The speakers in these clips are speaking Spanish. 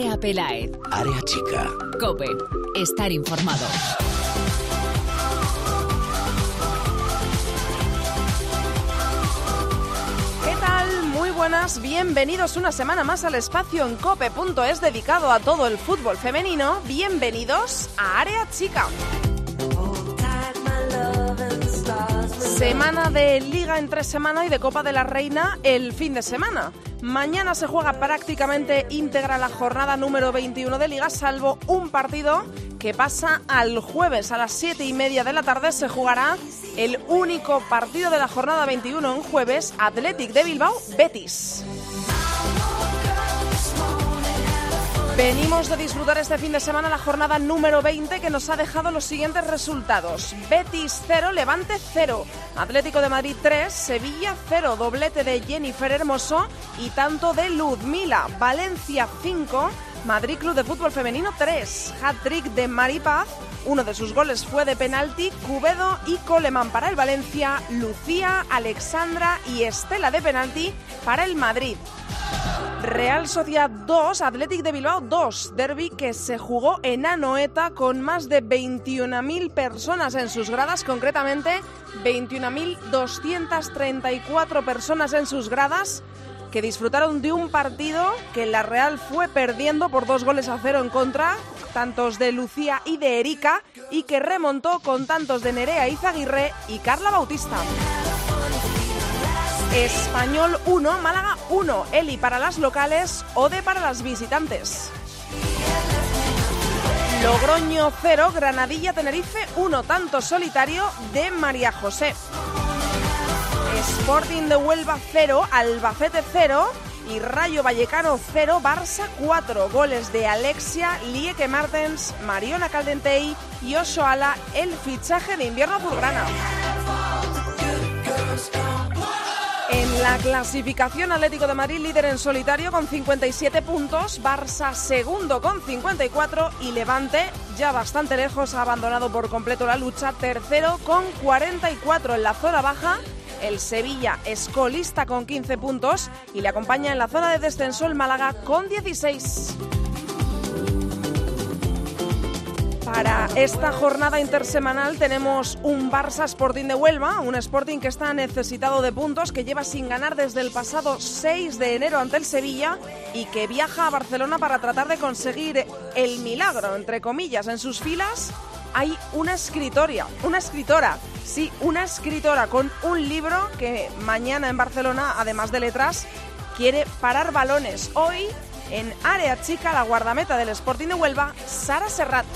Andrea Pelaez. Área chica. Cope. Estar informado. ¿Qué tal? Muy buenas, bienvenidos una semana más al espacio en cope.es dedicado a todo el fútbol femenino. Bienvenidos a Área Chica. Semana de Liga entre semana y de Copa de la Reina el fin de semana. Mañana se juega prácticamente íntegra la jornada número 21 de Liga, salvo un partido que pasa al jueves a las 7 y media de la tarde. Se jugará el único partido de la jornada 21 en jueves, Athletic de Bilbao, Betis. Venimos de disfrutar este fin de semana la jornada número 20 que nos ha dejado los siguientes resultados. Betis 0, Levante 0, Atlético de Madrid 3, Sevilla 0, doblete de Jennifer Hermoso y tanto de Ludmila, Valencia 5, Madrid Club de Fútbol Femenino 3, hat-trick de Maripaz, uno de sus goles fue de penalti, Cubedo y Coleman para el Valencia, Lucía, Alexandra y Estela de penalti para el Madrid. Real Sociedad 2, Athletic de Bilbao 2, derby que se jugó en Anoeta con más de 21.000 personas en sus gradas, concretamente 21.234 personas en sus gradas que disfrutaron de un partido que la Real fue perdiendo por dos goles a cero en contra, tantos de Lucía y de Erika, y que remontó con tantos de Nerea Izaguirre y Carla Bautista. Español 1, Málaga 1, Eli para las locales, Ode para las visitantes. Logroño 0, Granadilla Tenerife 1, tanto solitario de María José. Sporting de Huelva 0, Albacete 0 y Rayo Vallecano 0, Barça 4. Goles de Alexia, Lieke Martens, Mariona Caldentey y Osoala, el fichaje de invierno azulgrana. En la clasificación Atlético de Madrid líder en solitario con 57 puntos, Barça segundo con 54 y Levante ya bastante lejos ha abandonado por completo la lucha, tercero con 44 en la zona baja. El Sevilla es colista con 15 puntos y le acompaña en la zona de descenso el Málaga con 16. Para esta jornada intersemanal tenemos un Barça Sporting de Huelva, un Sporting que está necesitado de puntos, que lleva sin ganar desde el pasado 6 de enero ante el Sevilla y que viaja a Barcelona para tratar de conseguir el milagro, entre comillas, en sus filas. Hay una escritoria, una escritora, sí, una escritora con un libro que mañana en Barcelona, además de letras, quiere parar balones. Hoy, en área chica, la guardameta del Sporting de Huelva, Sara Serrat.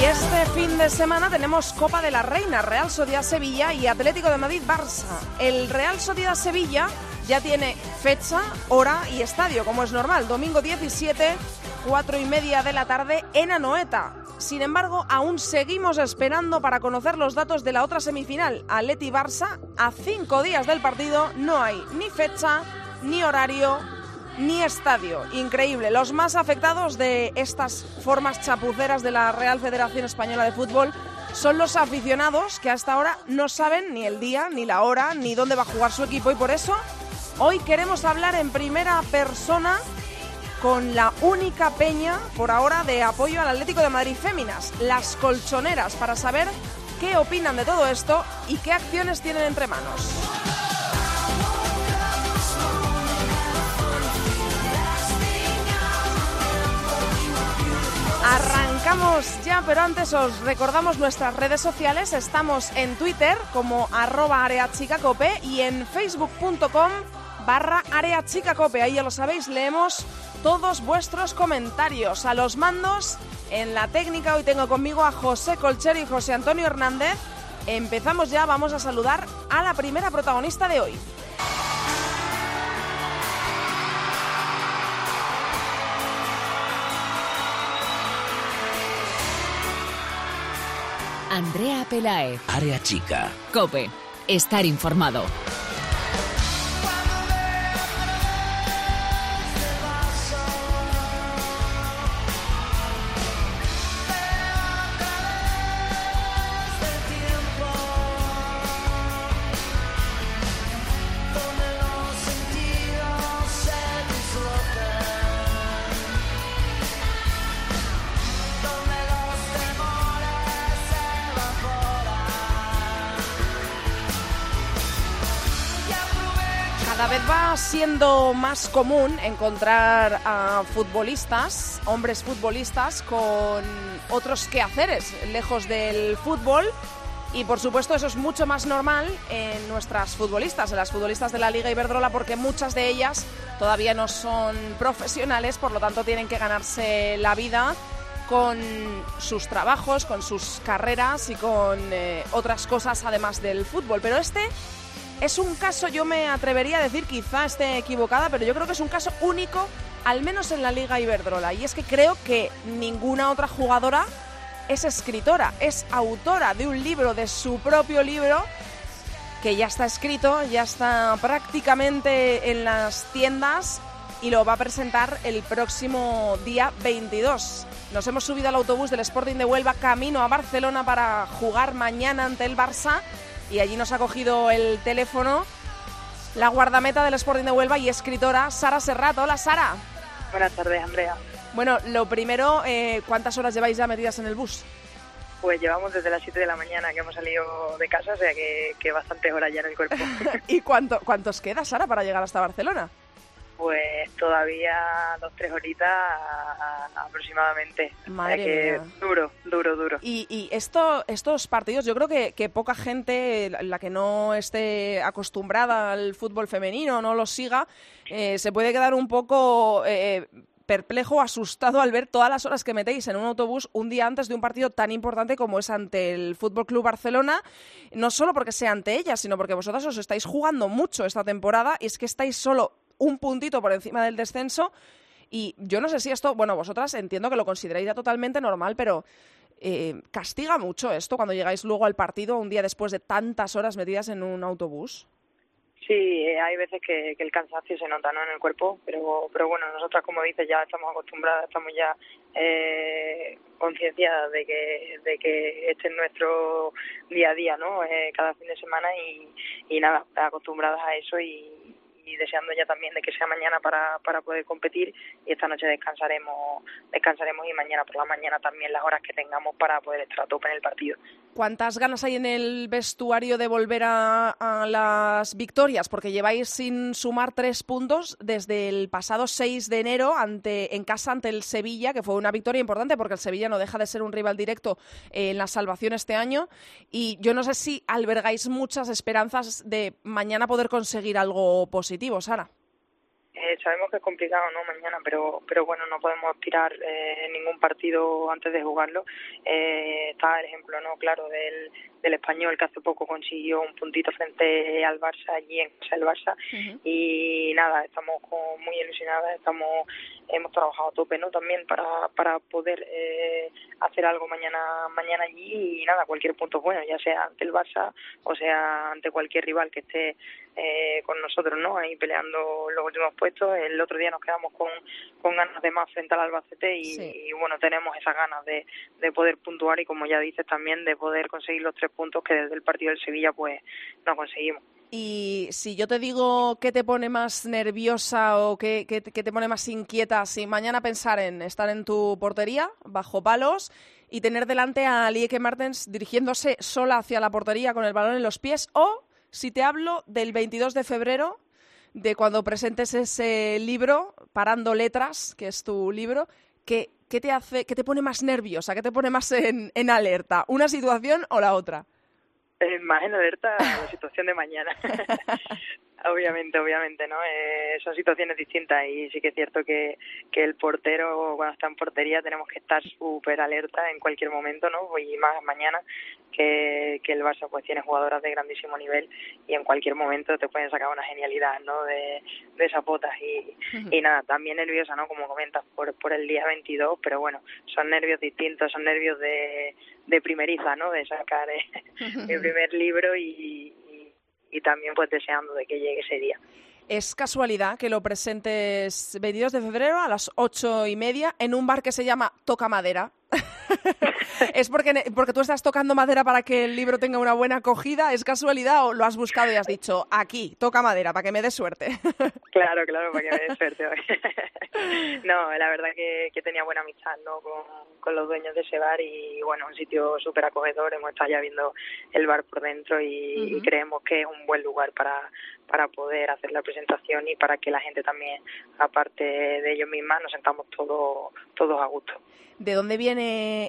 Y este fin de semana tenemos Copa de la Reina, Real Sociedad Sevilla y Atlético de Madrid Barça. El Real Sociedad Sevilla ya tiene fecha, hora y estadio, como es normal. Domingo 17, 4 y media de la tarde en Anoeta. Sin embargo, aún seguimos esperando para conocer los datos de la otra semifinal, Atleti Barça. A cinco días del partido no hay ni fecha, ni horario, ni estadio. Increíble. Los más afectados de estas formas chapuceras de la Real Federación Española de Fútbol son los aficionados que hasta ahora no saben ni el día, ni la hora, ni dónde va a jugar su equipo y por eso hoy queremos hablar en primera persona con la única peña por ahora de apoyo al Atlético de Madrid Féminas, las colchoneras, para saber qué opinan de todo esto y qué acciones tienen entre manos. Arrancamos ya, pero antes os recordamos nuestras redes sociales. Estamos en Twitter como arroba areachicacope y en facebook.com barra areachicacope. Ahí ya lo sabéis, leemos todos vuestros comentarios. A los mandos, en la técnica, hoy tengo conmigo a José Colchero y José Antonio Hernández. Empezamos ya, vamos a saludar a la primera protagonista de hoy. Andrea Pelaez. Área chica. Cope. Estar informado. Siendo más común encontrar a futbolistas, hombres futbolistas, con otros quehaceres lejos del fútbol. Y por supuesto eso es mucho más normal en nuestras futbolistas, en las futbolistas de la Liga Iberdrola, porque muchas de ellas todavía no son profesionales, por lo tanto tienen que ganarse la vida con sus trabajos, con sus carreras y con eh, otras cosas además del fútbol. Pero este es un caso, yo me atrevería a decir, quizá esté equivocada, pero yo creo que es un caso único, al menos en la Liga Iberdrola. Y es que creo que ninguna otra jugadora es escritora, es autora de un libro, de su propio libro, que ya está escrito, ya está prácticamente en las tiendas y lo va a presentar el próximo día 22. Nos hemos subido al autobús del Sporting de Huelva camino a Barcelona para jugar mañana ante el Barça y allí nos ha cogido el teléfono la guardameta del Sporting de Huelva y escritora Sara Serrato. Hola Sara. Buenas tardes, Andrea. Bueno, lo primero, eh, ¿cuántas horas lleváis ya metidas en el bus? Pues llevamos desde las 7 de la mañana que hemos salido de casa, o sea que, que bastantes horas ya en el cuerpo. ¿Y cuánto, cuántos queda, Sara, para llegar hasta Barcelona? Pues todavía dos, tres horitas aproximadamente. Madre que Duro, duro, duro. Y, y esto, estos partidos, yo creo que, que, poca gente, la que no esté acostumbrada al fútbol femenino, no lo siga, eh, se puede quedar un poco... Eh, perplejo, asustado al ver todas las horas que metéis en un autobús un día antes de un partido tan importante como es ante el Fútbol Club Barcelona, no solo porque sea ante ella, sino porque vosotras os estáis jugando mucho esta temporada y es que estáis solo un puntito por encima del descenso. Y yo no sé si esto, bueno, vosotras entiendo que lo consideráis ya totalmente normal, pero eh, ¿castiga mucho esto cuando llegáis luego al partido un día después de tantas horas metidas en un autobús? Sí, eh, hay veces que, el cansancio se nota ¿no? en el cuerpo, pero, pero bueno, nosotras, como dices, ya estamos acostumbradas, estamos ya eh, concienciadas de que, de que este es nuestro día a día, ¿no? Eh, cada fin de semana y, y nada, acostumbradas a eso y, y deseando ya también de que sea mañana para, para poder competir y esta noche descansaremos descansaremos y mañana por la mañana también las horas que tengamos para poder estar a tope en el partido. ¿Cuántas ganas hay en el vestuario de volver a, a las victorias? Porque lleváis sin sumar tres puntos desde el pasado 6 de enero ante, en casa ante el Sevilla, que fue una victoria importante porque el Sevilla no deja de ser un rival directo en la salvación este año. Y yo no sé si albergáis muchas esperanzas de mañana poder conseguir algo positivo, Sara. Eh, sabemos que es complicado no mañana pero pero bueno no podemos tirar eh, ningún partido antes de jugarlo. Eh, está el ejemplo no claro del del español que hace poco consiguió un puntito frente al Barça allí en casa del Barça. Uh -huh. y nada estamos como muy ilusionadas estamos hemos trabajado a tope no también para para poder eh, hacer algo mañana mañana allí. Y nada cualquier punto bueno ya sea ante el Barça o sea ante cualquier rival que esté eh, con nosotros no ahí peleando los últimos puestos. El otro día nos quedamos con con ganas de más frente al Albacete y, sí. y bueno tenemos esas ganas de, de poder puntuar y como ya dices también de poder conseguir los tres puntos que desde el partido del Sevilla pues no conseguimos. Y si yo te digo qué te pone más nerviosa o qué, qué, qué, te pone más inquieta, si mañana pensar en estar en tu portería, bajo palos, y tener delante a Lieke Martens dirigiéndose sola hacia la portería con el balón en los pies, o si te hablo del 22 de febrero, de cuando presentes ese libro, Parando Letras, que es tu libro, que, ¿qué te hace, qué te pone más nerviosa, qué te pone más en, en alerta, una situación o la otra? Eh, más en alerta la situación de mañana. obviamente, obviamente, ¿no? Eh, son situaciones distintas y sí que es cierto que, que el portero, cuando está en portería, tenemos que estar súper alerta en cualquier momento, ¿no? Y más mañana que, que el Barça pues tiene jugadoras de grandísimo nivel y en cualquier momento te pueden sacar una genialidad, ¿no? De, de esas botas y, y nada, también nerviosa, ¿no? Como comentas, por, por el día 22, pero bueno, son nervios distintos, son nervios de, de primeriza, ¿no? De sacar eh, el primer libro y, y también pues deseando de que llegue ese día. ¿Es casualidad que lo presentes 22 de febrero a las ocho y media en un bar que se llama Toca Madera? ¿Es porque, porque tú estás tocando madera para que el libro tenga una buena acogida? ¿Es casualidad o lo has buscado y has dicho, aquí, toca madera, para que me dé suerte? claro, claro, para que me dé suerte. no, la verdad que, que tenía buena amistad ¿no? con, con los dueños de ese bar y bueno, un sitio súper acogedor. Hemos estado ya viendo el bar por dentro y, creemos que es un buen lugar para, para poder hacer la presentación y para que la gente también, aparte de ellos mismas, nos sentamos todos todos a gusto. ¿De dónde viene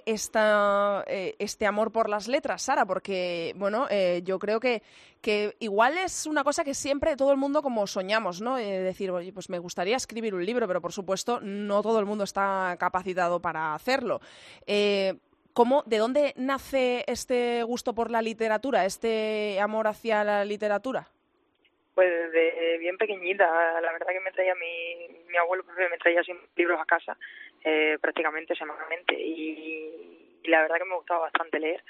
esta, eh, este amor por las letras, Sara? Porque, bueno, eh, yo creo que, que igual es una cosa que siempre todo el mundo como soñamos, ¿no? Eh, decir, oye, pues me gustaría escribir un libro, pero por supuesto no todo el mundo está capacitado para hacerlo. ¿Cómo, ¿De dónde nace este gusto por la literatura, este amor hacia la literatura? Pues desde bien pequeñita, la verdad que me traía mi, mi abuelo me traía siempre libros a casa, eh, prácticamente semanalmente, y, la verdad que me gustaba bastante leer.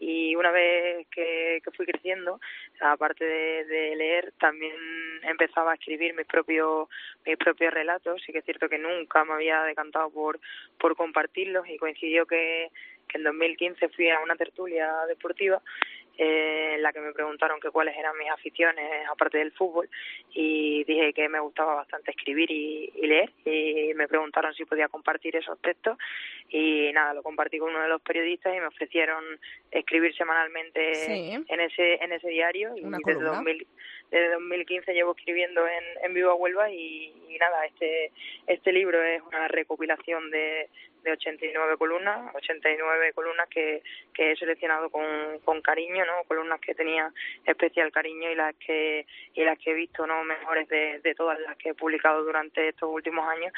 Y una vez que, fui creciendo, aparte de, leer, también empezaba a escribir mis propios mis propios relatos. Sí que es cierto que nunca me había decantado por por compartirlos y coincidió que, que en 2015 fui a una tertulia deportiva eh, en la que me preguntaron que cuáles eran mis aficiones aparte del fútbol y dije que me gustaba bastante escribir y, leer y me preguntaron si podía compartir esos textos y nada, lo compartí con uno de los periodistas y me ofrecieron escribir semanalmente en ese en ese diario y desde, 2000, desde 2015 llevo escribiendo en, en Viva Huelva y, nada, este este libro es una recopilación de de 89 columnas, 89 columnas que, que he seleccionado con, con cariño, ¿no? Columnas que tenía especial cariño y las que y las que he visto, ¿no? Mejores de, de todas las que he publicado durante estos últimos años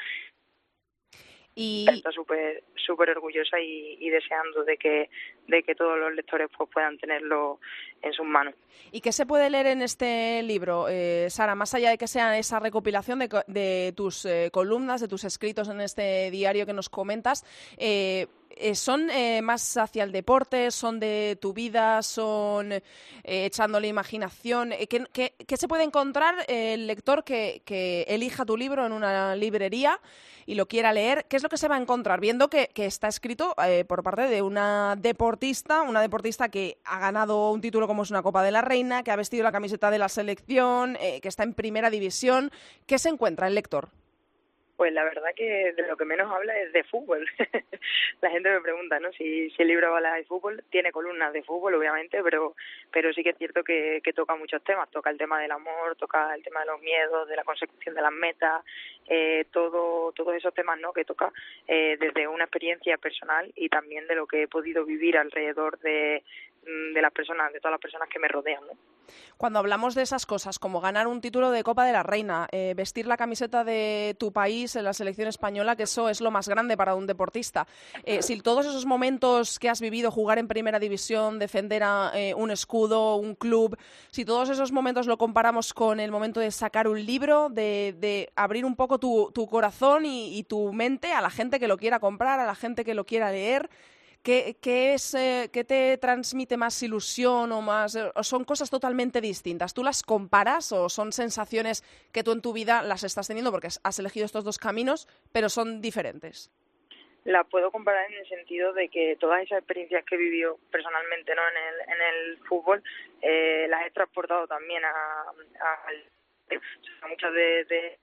y está súper súper orgullosa y, deseando de que de que todos los lectores pues puedan tenerlo en sus manos. Y qué se puede leer en este libro eh, Sara más allá de que sea esa recopilación de, de tus eh, columnas de tus escritos en este diario que nos comentas eh, eh, ¿Son eh, más hacia el deporte? ¿Son de tu vida? ¿Son eh, echándole imaginación? ¿Qué, qué, se puede encontrar el lector que, que, elija tu libro en una librería y lo quiera leer? ¿Qué es lo que se va a encontrar? Viendo que, que está escrito por parte de una deportista, una deportista que ha ganado un título como es una Copa de la Reina, que ha vestido la camiseta de la selección, que está en primera división. ¿Qué se encuentra el lector? Pues la verdad que de lo que menos habla es de fútbol. la gente me pregunta, ¿no? Si, si el libro habla de fútbol, tiene columnas de fútbol, obviamente, pero pero sí que es cierto que, que toca muchos temas. Toca el tema del amor, toca el tema de los miedos, de la consecución de las metas, eh, todo todos esos temas, ¿no? Que toca eh, desde una experiencia personal y también de lo que he podido vivir alrededor de, de las personas, de todas las personas que me rodean. Cuando hablamos de esas cosas, como ganar un título de Copa de la Reina, eh, vestir la camiseta de tu país en la selección española, que eso es lo más grande para un deportista, eh, si todos esos momentos que has vivido, jugar en primera división, defender a eh, un escudo, un club, si todos esos momentos lo comparamos con el momento de sacar un libro, de, abrir un poco tu, corazón y tu mente a la gente que lo quiera comprar, a la gente que lo quiera leer, ¿Qué, qué es, eh, ¿Qué te transmite más ilusión o más... Eh, o son cosas totalmente distintas? ¿Tú las comparas o son sensaciones que tú en tu vida las estás teniendo porque has elegido estos dos caminos, pero son diferentes? la puedo comparar en el sentido de que todas esas experiencias que he vivido personalmente no en el en el fútbol eh, las he transportado también a, a, muchas de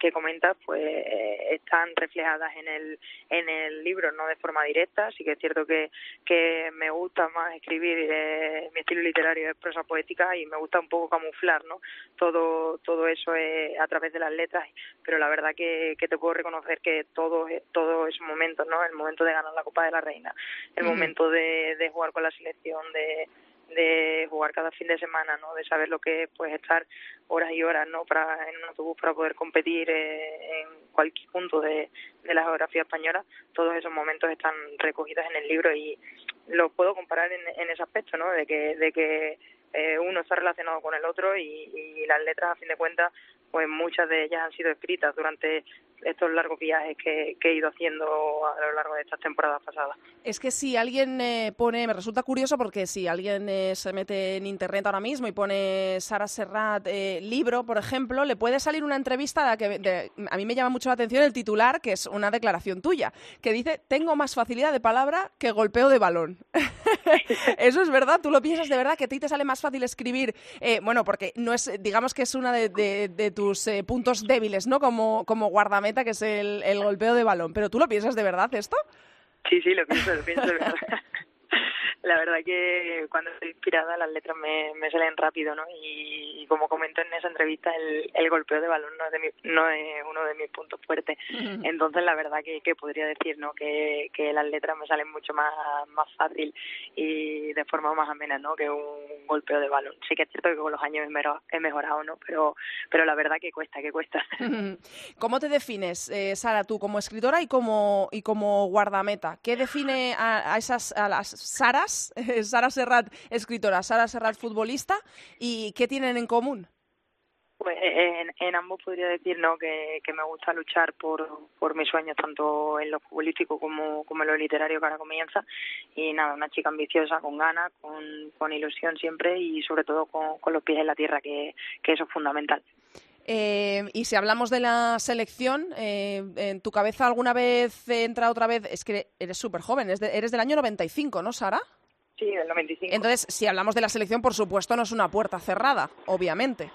que comentas pues eh, están reflejadas en el en el libro no de forma directa. Sí que es cierto que que me gusta más escribir eh, mi estilo literario es prosa poética y me gusta un poco camuflar no todo todo eso es a través de las letras pero la verdad que, que te puedo reconocer que todo todos esos momentos no el momento de ganar la Copa de la Reina el momento de, de jugar con la selección de de jugar cada fin de semana, ¿no? De saber lo que es pues estar horas y horas, ¿no? Para en un autobús para poder competir eh, en cualquier punto de, de la geografía española, todos esos momentos están recogidos en el libro y los puedo comparar en, en ese aspecto, ¿no? De que de que eh, uno está relacionado con el otro y, y las letras a fin de cuentas pues muchas de ellas han sido escritas durante estos largos viajes que, he ido haciendo a lo largo de estas temporadas pasadas. Es que si alguien eh, pone, me resulta curioso porque si alguien eh, se mete en internet ahora mismo y pone Sara Serrat eh, libro, por ejemplo, le puede salir una entrevista que a mí me llama mucho la atención el titular, que es una declaración tuya, que dice tengo más facilidad de palabra que golpeo de balón. Eso es verdad, tú lo piensas de verdad que a ti te sale más fácil escribir, bueno, porque no es, digamos que es una de, tus puntos débiles, ¿no? Como, como guardameta que es el, el golpeo de balón. ¿Pero tú lo piensas de verdad esto? Sí, sí, lo pienso, lo pienso de verdad. la verdad que cuando estoy inspirada las letras me, me salen rápido, ¿no? Y, como comento en esa entrevista, el, el golpeo de balón no es, de no es uno de mis puntos fuertes. Entonces, la verdad que, que podría decir, ¿no? Que, que las letras me salen mucho más, más fácil y de forma más amena, ¿no? Que un golpeo de balón. Sí que es cierto que con los años he mejorado, ¿no? Pero, pero la verdad que cuesta, que cuesta. ¿Cómo te defines, eh, Sara, tú como escritora y como, y como guardameta? ¿Qué define a, a esas, a las Saras Sara Serrat, escritora, Sara Serrat, futbolista, ¿y qué tienen en común? Pues en, ambos podría decir ¿no? que, me gusta luchar por, por mis sueños, tanto en lo futbolístico como, como en lo literario que ahora comienza. Y nada, una chica ambiciosa, con ganas, con, con ilusión siempre y sobre todo con, con los pies en la tierra, que, que eso es fundamental. Eh, y si hablamos de la selección, eh, ¿en tu cabeza alguna vez entra otra vez? Es que eres súper joven, eres, del año 95, ¿no, Sara? Sí, del 95. Entonces, si hablamos de la selección, por supuesto, no es una puerta cerrada, obviamente.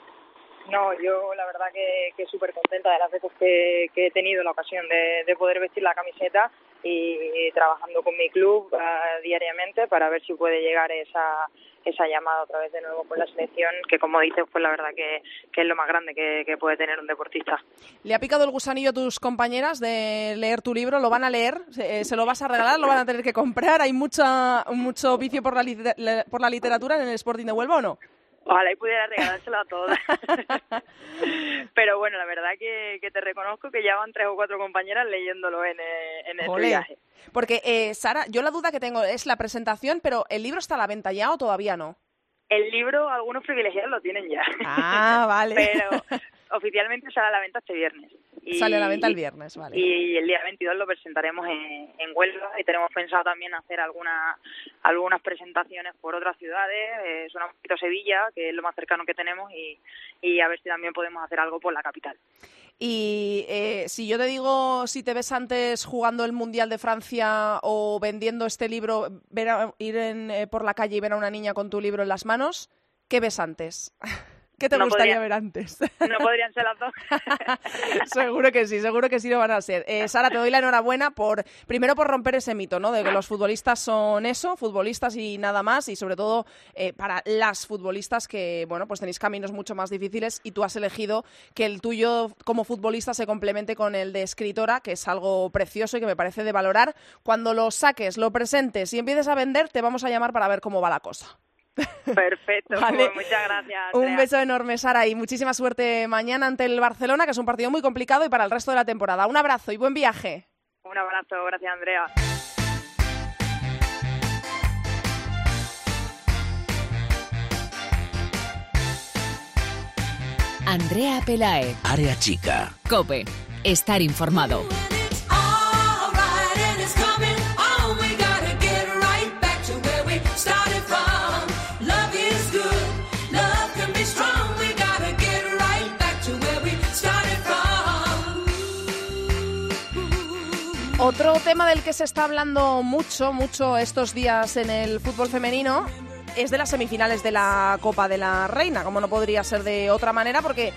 No, yo la verdad que, que súper contenta de las veces que, he tenido la ocasión de, poder vestir la camiseta y, trabajando con mi club ah, diariamente para ver si puede llegar esa, esa llamada otra vez de nuevo con la selección, que como dices, pues la verdad que, es lo más grande que, puede tener un deportista. ¿Le ha picado el gusanillo a tus compañeras de leer tu libro? ¿Lo van a leer? ¿Se, eh, lo vas a regalar? ¿Lo van a tener que comprar? ¿Hay mucha, mucho vicio por la, por la literatura en el Sporting de Huelva o no? Ojalá y pudiera regalárselo a todas. Pero bueno, la verdad que, que, te reconozco que ya van tres o cuatro compañeras leyéndolo en, eh, en este viaje. Porque, eh, Sara, yo la duda que tengo es la presentación, pero ¿el libro está a la venta ya o todavía no? El libro, algunos privilegiados lo tienen ya. Ah, vale. Pero oficialmente sale a la venta este viernes. Y, Sale a la venta el viernes, vale. Y el día 22 lo presentaremos en, en Huelva y tenemos pensado también hacer alguna, algunas presentaciones por otras ciudades. Eh, suena un poquito Sevilla, que es lo más cercano que tenemos, y, y a ver si también podemos hacer algo por la capital. Y eh, si yo te digo, si te ves antes jugando el Mundial de Francia o vendiendo este libro, ver ir en, eh, por la calle y ver a una niña con tu libro en las manos, ¿qué ves antes? ¿Qué te gustaría ver antes? No podrían ser las dos. seguro que sí, seguro que sí lo van a ser. Eh, Sara, te doy la enhorabuena por, primero por romper ese mito, ¿no? De que los futbolistas son eso, futbolistas y nada más, y sobre todo eh, para las futbolistas que, bueno, pues tenéis caminos mucho más difíciles y tú has elegido que el tuyo como futbolista se complemente con el de escritora, que es algo precioso y que me parece de valorar. Cuando lo saques, lo presentes y empieces a vender, te vamos a llamar para ver cómo va la cosa. Perfecto, pues muchas gracias. Un beso enorme, Sara, y muchísima suerte mañana ante el Barcelona, que es un partido muy complicado y para el resto de la temporada. Un abrazo y buen viaje. Un abrazo, gracias, Andrea. Andrea Pelae. Área chica. Cope. Estar informado. Otro tema del que se está hablando mucho, mucho estos días en el fútbol femenino es de las semifinales de la Copa de la Reina, como no podría ser de otra manera, porque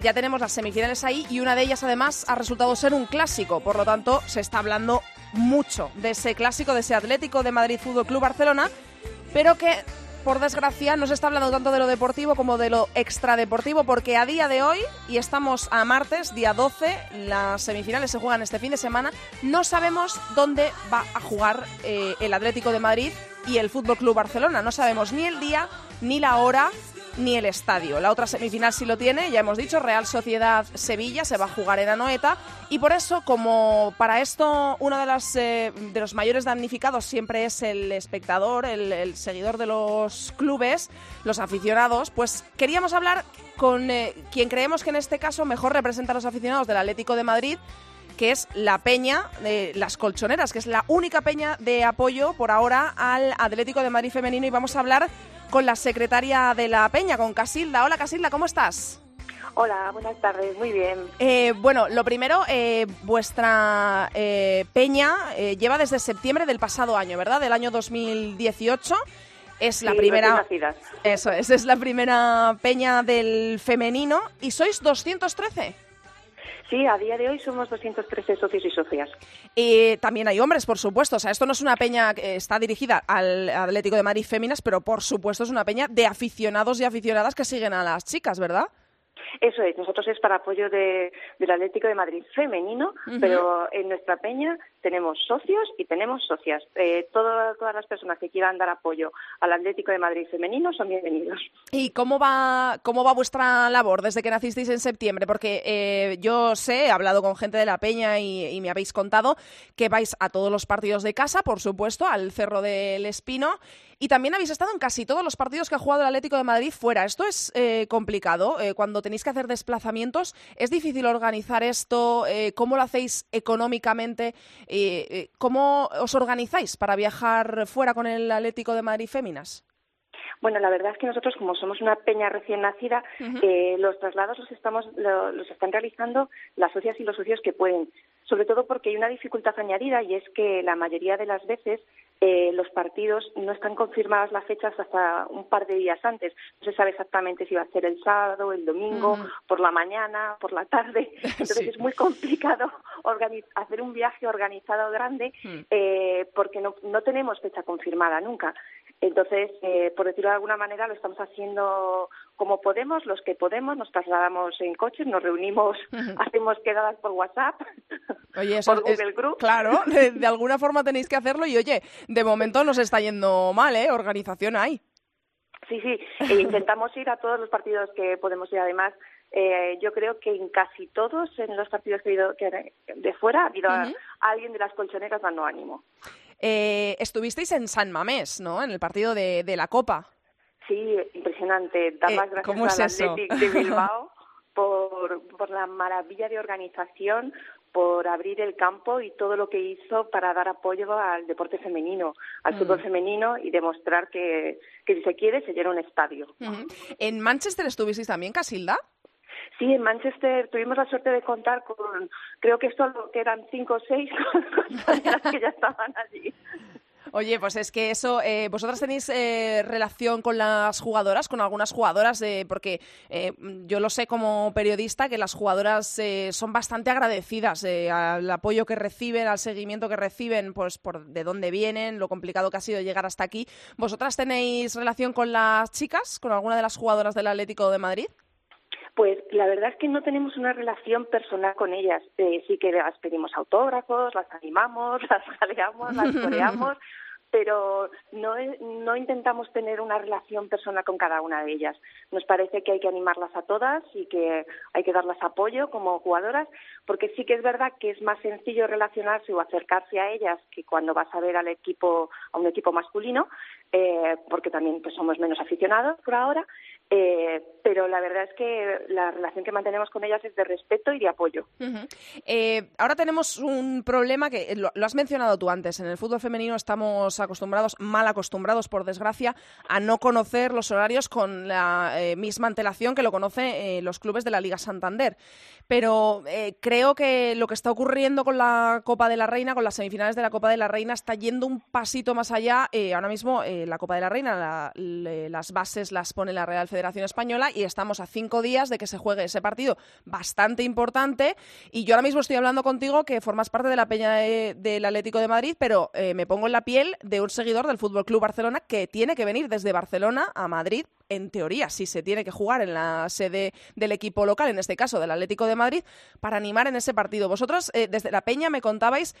ya tenemos las semifinales ahí y una de ellas además ha resultado ser un clásico, por lo tanto se está hablando mucho de ese clásico, de ese Atlético de Madrid Fútbol Club Barcelona, pero que por desgracia, no se está hablando tanto de lo deportivo como de lo extradeportivo, porque a día de hoy, y estamos a martes, día 12, las semifinales se juegan este fin de semana, no sabemos dónde va a jugar eh, el Atlético de Madrid y el Fútbol Club Barcelona. No sabemos ni el día, ni la hora, ni el estadio. La otra semifinal sí lo tiene, ya hemos dicho, Real Sociedad Sevilla se va a jugar en Anoeta y por eso, como para esto uno de, las, eh, de los mayores damnificados siempre es el espectador, el, el seguidor de los clubes, los aficionados, pues queríamos hablar con quien creemos que en este caso mejor representa a los aficionados del Atlético de Madrid, que es la peña de las colchoneras, que es la única peña de apoyo por ahora al Atlético de Madrid femenino y vamos a hablar con la secretaria de la peña, con Casilda. Hola Casilda, ¿cómo estás? Hola, buenas tardes, muy bien. Eh, bueno, lo primero, eh, vuestra eh, peña lleva desde septiembre del pasado año, ¿verdad? Del año 2018. Es la primera. Eso es, es la primera peña del femenino. ¿Y sois 213? Sí, a día de hoy somos 213 socios y socias. Y también hay hombres, por supuesto. O sea, esto no es una peña que está dirigida al Atlético de Madrid Féminas, pero por supuesto es una peña de aficionados y aficionadas que siguen a las chicas, ¿verdad? Eso es, nosotros es para apoyo de, del Atlético de Madrid femenino, pero en nuestra peña tenemos socios y tenemos socias. Eh, todas las personas que quieran dar apoyo al Atlético de Madrid femenino son bienvenidos. ¿Y cómo va, cómo va vuestra labor desde que nacisteis en septiembre? Porque eh, yo sé, he hablado con gente de la peña y, me habéis contado que vais a todos los partidos de casa, por supuesto, al Cerro del Espino, y también habéis estado en casi todos los partidos que ha jugado el Atlético de Madrid fuera. Esto es eh, complicado. cuando tenéis que hacer desplazamientos, ¿es difícil organizar esto? ¿Cómo lo hacéis económicamente? Eh, ¿Cómo os organizáis para viajar fuera con el Atlético de Madrid Féminas? Bueno, la verdad es que nosotros, como somos una peña recién nacida, eh, los traslados los, estamos, los están realizando las socias y los socios que pueden. Sobre todo porque hay una dificultad añadida y es que la mayoría de las veces eh, los partidos no están confirmadas las fechas hasta un par de días antes. No se sabe exactamente si va a ser el sábado, el domingo, por la mañana, por la tarde. Entonces es muy complicado hacer un viaje organizado grande eh, porque no, no tenemos fecha confirmada nunca. Entonces, eh, por decirlo de alguna manera, lo estamos haciendo como podemos, los que podemos, nos trasladamos en coches, nos reunimos, hacemos quedadas por WhatsApp, oye, eso por Google Group. Claro, de, alguna forma tenéis que hacerlo y oye, de momento nos está yendo mal, ¿eh? Organización hay. Sí, sí, e intentamos ir a todos los partidos que podemos ir. Además, eh, yo creo que en casi todos, en los partidos que he ido que de fuera, ha habido alguien de las colchoneras dando ánimo. Eh, estuvisteis en San Mamés, ¿no? En el partido de, de la Copa. Sí, impresionante. Dar las eh, gracias al Athletic de Bilbao por, por la maravilla de organización, por abrir el campo y todo lo que hizo para dar apoyo al deporte femenino, al mm. fútbol femenino y demostrar que, que si se quiere se llena un estadio. ¿En Manchester estuvisteis también, Casilda? Sí, en Manchester tuvimos la suerte de contar con, creo que esto que eran cinco o seis compañeras que ya estaban allí. Oye, pues es que eso, eh, vosotras tenéis eh, relación con las jugadoras, con algunas jugadoras, eh, porque yo lo sé como periodista que las jugadoras son bastante agradecidas al apoyo que reciben, al seguimiento que reciben, pues por de dónde vienen, lo complicado que ha sido llegar hasta aquí. ¿Vosotras tenéis relación con las chicas, con alguna de las jugadoras del Atlético de Madrid? Pues la verdad es que no tenemos una relación personal con ellas. sí que las pedimos autógrafos, las animamos, las jaleamos, las coreamos, pero no, no intentamos tener una relación personal con cada una de ellas. Nos parece que hay que animarlas a todas y que hay que darles apoyo como jugadoras, porque sí que es verdad que es más sencillo relacionarse o acercarse a ellas que cuando vas a ver al equipo, a un equipo masculino, eh, porque también pues, somos menos aficionados por ahora, eh, pero la verdad es que la relación que mantenemos con ellas es de respeto y de apoyo. Eh, ahora tenemos un problema que lo, has mencionado tú antes. En el fútbol femenino estamos acostumbrados, mal acostumbrados por desgracia, a no conocer los horarios con la eh, misma antelación que lo conocen los clubes de la Liga Santander. Pero creo que lo que está ocurriendo con la Copa de la Reina, con las semifinales de la Copa de la Reina, está yendo un pasito más allá. ahora mismo la Copa de la Reina, las bases las pone la Real Federación Española y estamos a cinco días de que se juegue ese partido bastante importante. Y yo ahora mismo estoy hablando contigo que formas parte de la peña del Atlético de Madrid, pero eh, me pongo en la piel de un seguidor del Fútbol Club Barcelona que tiene que venir desde Barcelona a Madrid en teoría, si se tiene que jugar en la sede del equipo local, en este caso del Atlético de Madrid, para animar en ese partido. Vosotros, eh, desde la Peña, me contabais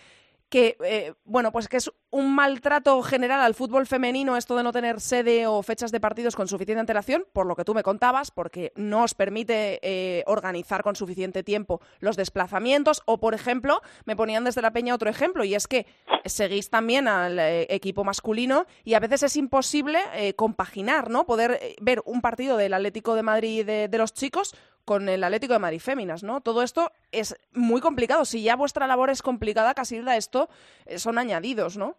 que, eh, bueno, pues que es un maltrato general al fútbol femenino esto de no tener sede o fechas de partidos con suficiente antelación, por lo que tú me contabas, porque no os permite eh, organizar con suficiente tiempo los desplazamientos, o por ejemplo, me ponían desde la peña otro ejemplo, y es que seguís también al eh, equipo masculino y a veces es imposible compaginar, ¿no? Poder ver un partido del Atlético de Madrid de los chicos con el Atlético de Madrid Féminas, ¿no? Todo esto es muy complicado. Si ya vuestra labor es complicada, casi a esto eh, son añadidos, ¿no?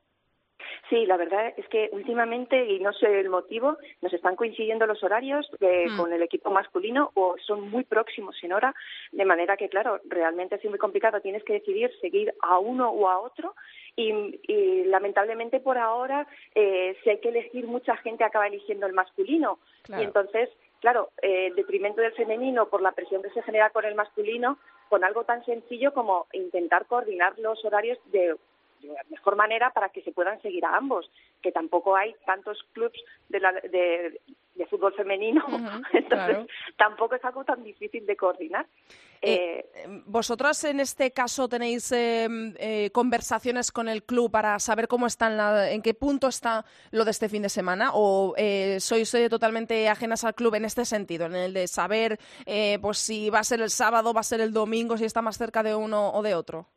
Sí, la verdad es que últimamente, y no sé el motivo, nos están coincidiendo los horarios hmm. con el equipo masculino o son muy próximos en hora, de manera que, claro, realmente es muy complicado. Tienes que decidir seguir a uno o a otro y, lamentablemente por ahora, eh, si hay que elegir, mucha gente acaba eligiendo el masculino. Y entonces claro, eh, detrimento del femenino por la presión que se genera con el masculino, con algo tan sencillo como intentar coordinar los horarios de, la mejor manera para que se puedan seguir a ambos, que tampoco hay tantos clubs de, la, de, de fútbol femenino, entonces tampoco es algo tan difícil de coordinar. Eh, eh, ¿Vosotras en este caso tenéis eh, conversaciones con el club para saber cómo están, en qué punto está lo de este fin de semana? ¿O sois totalmente ajenas al club en este sentido, en el de saber pues si va a ser el sábado, va a ser el domingo, si está más cerca de uno o de otro?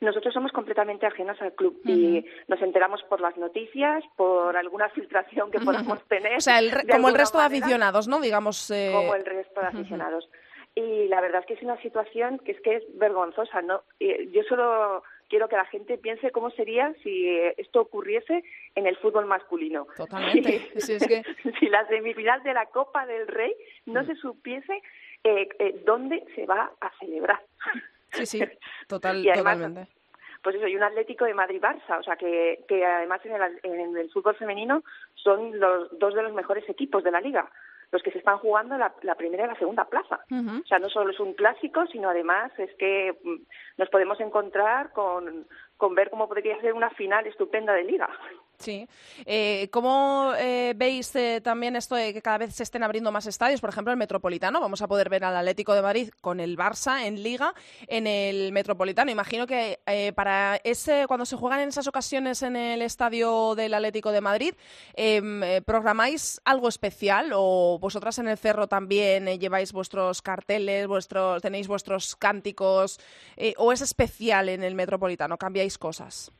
Nosotros somos completamente ajenas al club y nos enteramos por las noticias, por alguna filtración que podamos tener. O sea, como el resto de aficionados, ¿no? Digamos. Eh... Como el resto de aficionados. Y la verdad es que es una situación que es que es vergonzosa, ¿no? Yo solo quiero que la gente piense cómo sería si esto ocurriese en el fútbol masculino. Totalmente. Si, es que... si la semifinal de la Copa del Rey no mm. se supiese eh, eh, dónde se va a celebrar. Sí, sí, total, totalmente. Pues eso, hay un Atlético de Madrid-Barça, o sea, que, que además en el, en el fútbol femenino son los dos de los mejores equipos de la liga los que se están jugando la, la primera y la segunda plaza. O sea, no solo es un clásico, sino además es que mm, nos podemos encontrar con, con ver cómo podría ser una final estupenda de liga. Sí. Eh, ¿Cómo eh, veis eh, también esto de que cada vez se estén abriendo más estadios? Por ejemplo, el Metropolitano. Vamos a poder ver al Atlético de Madrid con el Barça en Liga en el Metropolitano. Imagino que eh, para ese, cuando se juegan en esas ocasiones en el estadio del Atlético de Madrid, em, ¿programáis algo especial o vosotras en el Cerro también lleváis vuestros carteles, vuestros, tenéis vuestros cánticos o es especial en el Metropolitano? ¿Cambiáis cosas?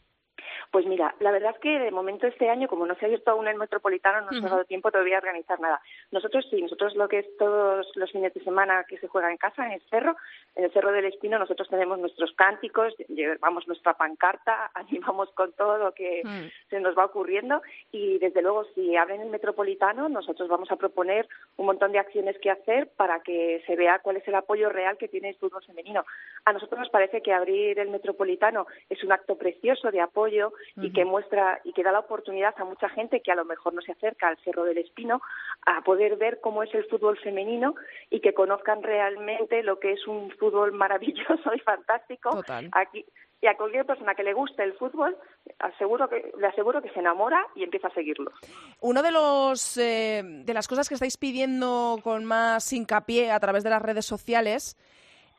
Pues mira, la verdad es que de momento este año, como no se ha abierto aún el metropolitano, no nos ha dado tiempo todavía a organizar nada. Nosotros sí, nosotros lo que es todos los fines de semana que se juega en casa, en el cerro, en el Cerro del Espino, nosotros tenemos nuestros cánticos, llevamos nuestra pancarta, animamos con todo lo que mm. se nos va ocurriendo y desde luego si abren el metropolitano, nosotros vamos a proponer un montón de acciones que hacer para que se vea cuál es el apoyo real que tiene el fútbol femenino. A nosotros nos parece que abrir el metropolitano es un acto precioso de apoyo y que muestra y que da la oportunidad a mucha gente que a lo mejor no se acerca al Cerro del Espino a poder ver cómo es el fútbol femenino y que conozcan realmente lo que es un fútbol maravilloso y fantástico. Aquí y a cualquier persona que le guste el fútbol, aseguro que, le aseguro que se enamora y empieza a seguirlo. Uno de los eh, de las cosas que estáis pidiendo con más hincapié a través de las redes sociales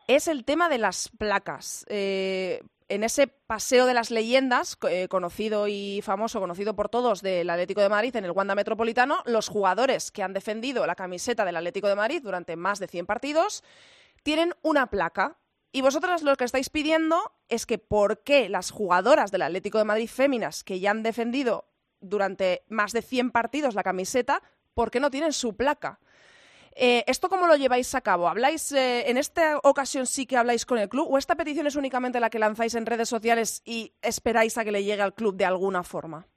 es el tema de las placas. Eh, en ese paseo de las leyendas, eh, conocido y famoso, conocido por todos, del Atlético de Madrid en el Wanda Metropolitano, los jugadores que han defendido la camiseta del Atlético de Madrid durante más de 100 partidos tienen una placa. Y vosotras lo que estáis pidiendo es que por qué las jugadoras del Atlético de Madrid féminas que ya han defendido durante más de 100 partidos la camiseta, ¿por qué no tienen su placa? Eh, ¿Esto cómo lo lleváis a cabo? ¿Habláis, eh, en esta ocasión sí que habláis con el club o esta petición es únicamente la que lanzáis en redes sociales y esperáis a que le llegue al club de alguna forma?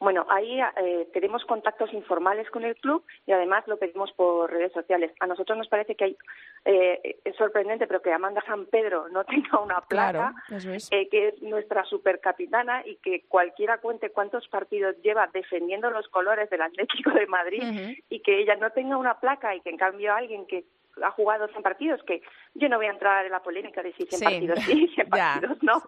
Bueno, ahí eh, tenemos contactos informales con el club y además lo pedimos por redes sociales. A nosotros nos parece que hay, eh, es sorprendente, pero que Amanda San Pedro no tenga una placa, eh, que es nuestra supercapitana y que cualquiera cuente cuántos partidos lleva defendiendo los colores del Atlético de Madrid y que ella no tenga una placa y que en cambio alguien que ha jugado 100 partidos, que yo no voy a entrar en la polémica de si 100 partidos sí, 100 partidos no,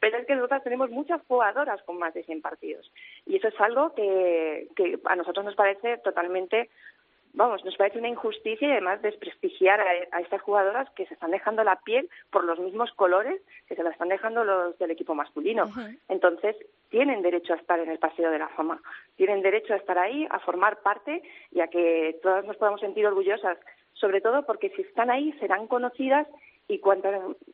pero es que nosotros tenemos muchas jugadoras con más de 100 partidos y eso es algo que, que a nosotros nos parece totalmente vamos, nos parece una injusticia y además desprestigiar a, estas jugadoras que se están dejando la piel por los mismos colores que se la están dejando los del equipo masculino. Entonces, tienen derecho a estar en el Paseo de la Fama, tienen derecho a estar ahí, a formar parte y a que todas nos podamos sentir orgullosas, sobre todo porque si están ahí serán conocidas y cuanta,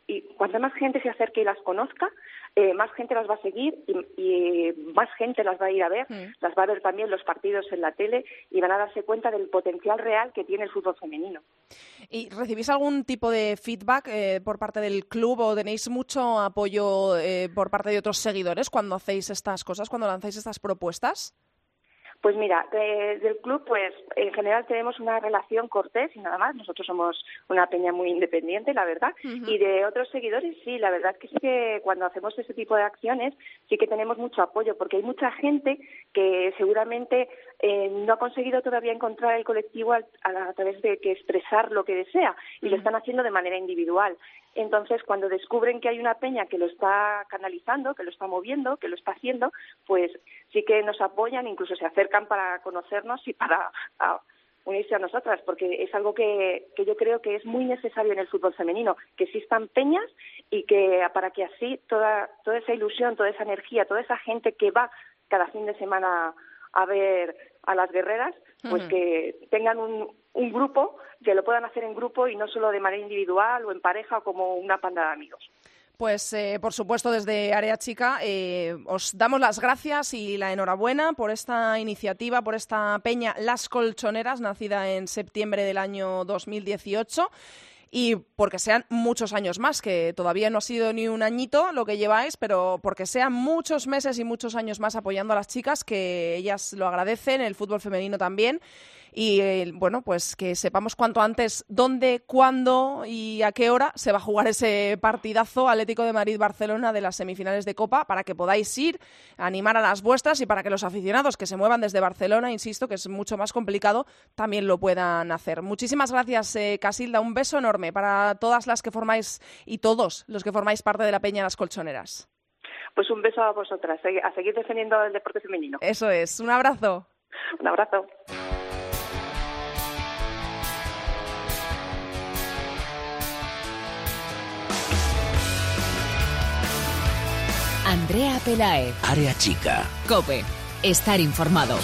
y cuanta más gente se acerque y las conozca, eh, más gente las va a seguir y, más gente las va a ir a ver, mm. las va a ver también los partidos en la tele y van a darse cuenta del potencial real que tiene el fútbol femenino. ¿Y recibís algún tipo de feedback eh, por parte del club o tenéis mucho apoyo eh, por parte de otros seguidores cuando hacéis estas cosas, cuando lanzáis estas propuestas? Pues mira, del club, pues en general tenemos una relación cortés y nada más. Nosotros somos una peña muy independiente, la verdad. Y de otros seguidores, sí, la verdad que sí que cuando hacemos ese tipo de acciones sí que tenemos mucho apoyo, porque hay mucha gente que seguramente eh, no ha conseguido todavía encontrar el colectivo a, través de que expresar lo que desea y lo están haciendo de manera individual. Entonces, cuando descubren que hay una peña que lo está canalizando, que lo está moviendo, que lo está haciendo, pues sí que nos apoyan, incluso se acercan para conocernos y para unirse a nosotras, porque es algo que, que, yo creo que es muy necesario en el fútbol femenino, que existan peñas y que para que así toda, toda esa ilusión, toda esa energía, toda esa gente que va cada fin de semana a ver a las guerreras, pues que tengan un, un grupo, que lo puedan hacer en grupo y no solo de manera individual o en pareja o como una panda de amigos. Pues, eh, por supuesto, desde Área Chica eh, os damos las gracias y la enhorabuena por esta iniciativa, por esta peña Las Colchoneras, nacida en septiembre del año 2018 y porque sean muchos años más, que todavía no ha sido ni un añito lo que lleváis, pero porque sean muchos meses y muchos años más apoyando a las chicas, que ellas lo agradecen, el fútbol femenino también y eh, bueno, pues que sepamos cuanto antes dónde, cuándo y a qué hora se va a jugar ese partidazo Atlético de Madrid-Barcelona de las semifinales de Copa para que podáis ir, animar a las vuestras y para que los aficionados que se muevan desde Barcelona, insisto, que es mucho más complicado, también lo puedan hacer. Muchísimas gracias, eh, Casilda. Un beso enorme para todas las que formáis y todos los que formáis parte de la Peña Las Colchoneras. Pues un beso a vosotras, a seguir defendiendo el deporte femenino. Eso es, un abrazo. Un abrazo. Andrea Pelae. Área chica. Cope. Estar informado.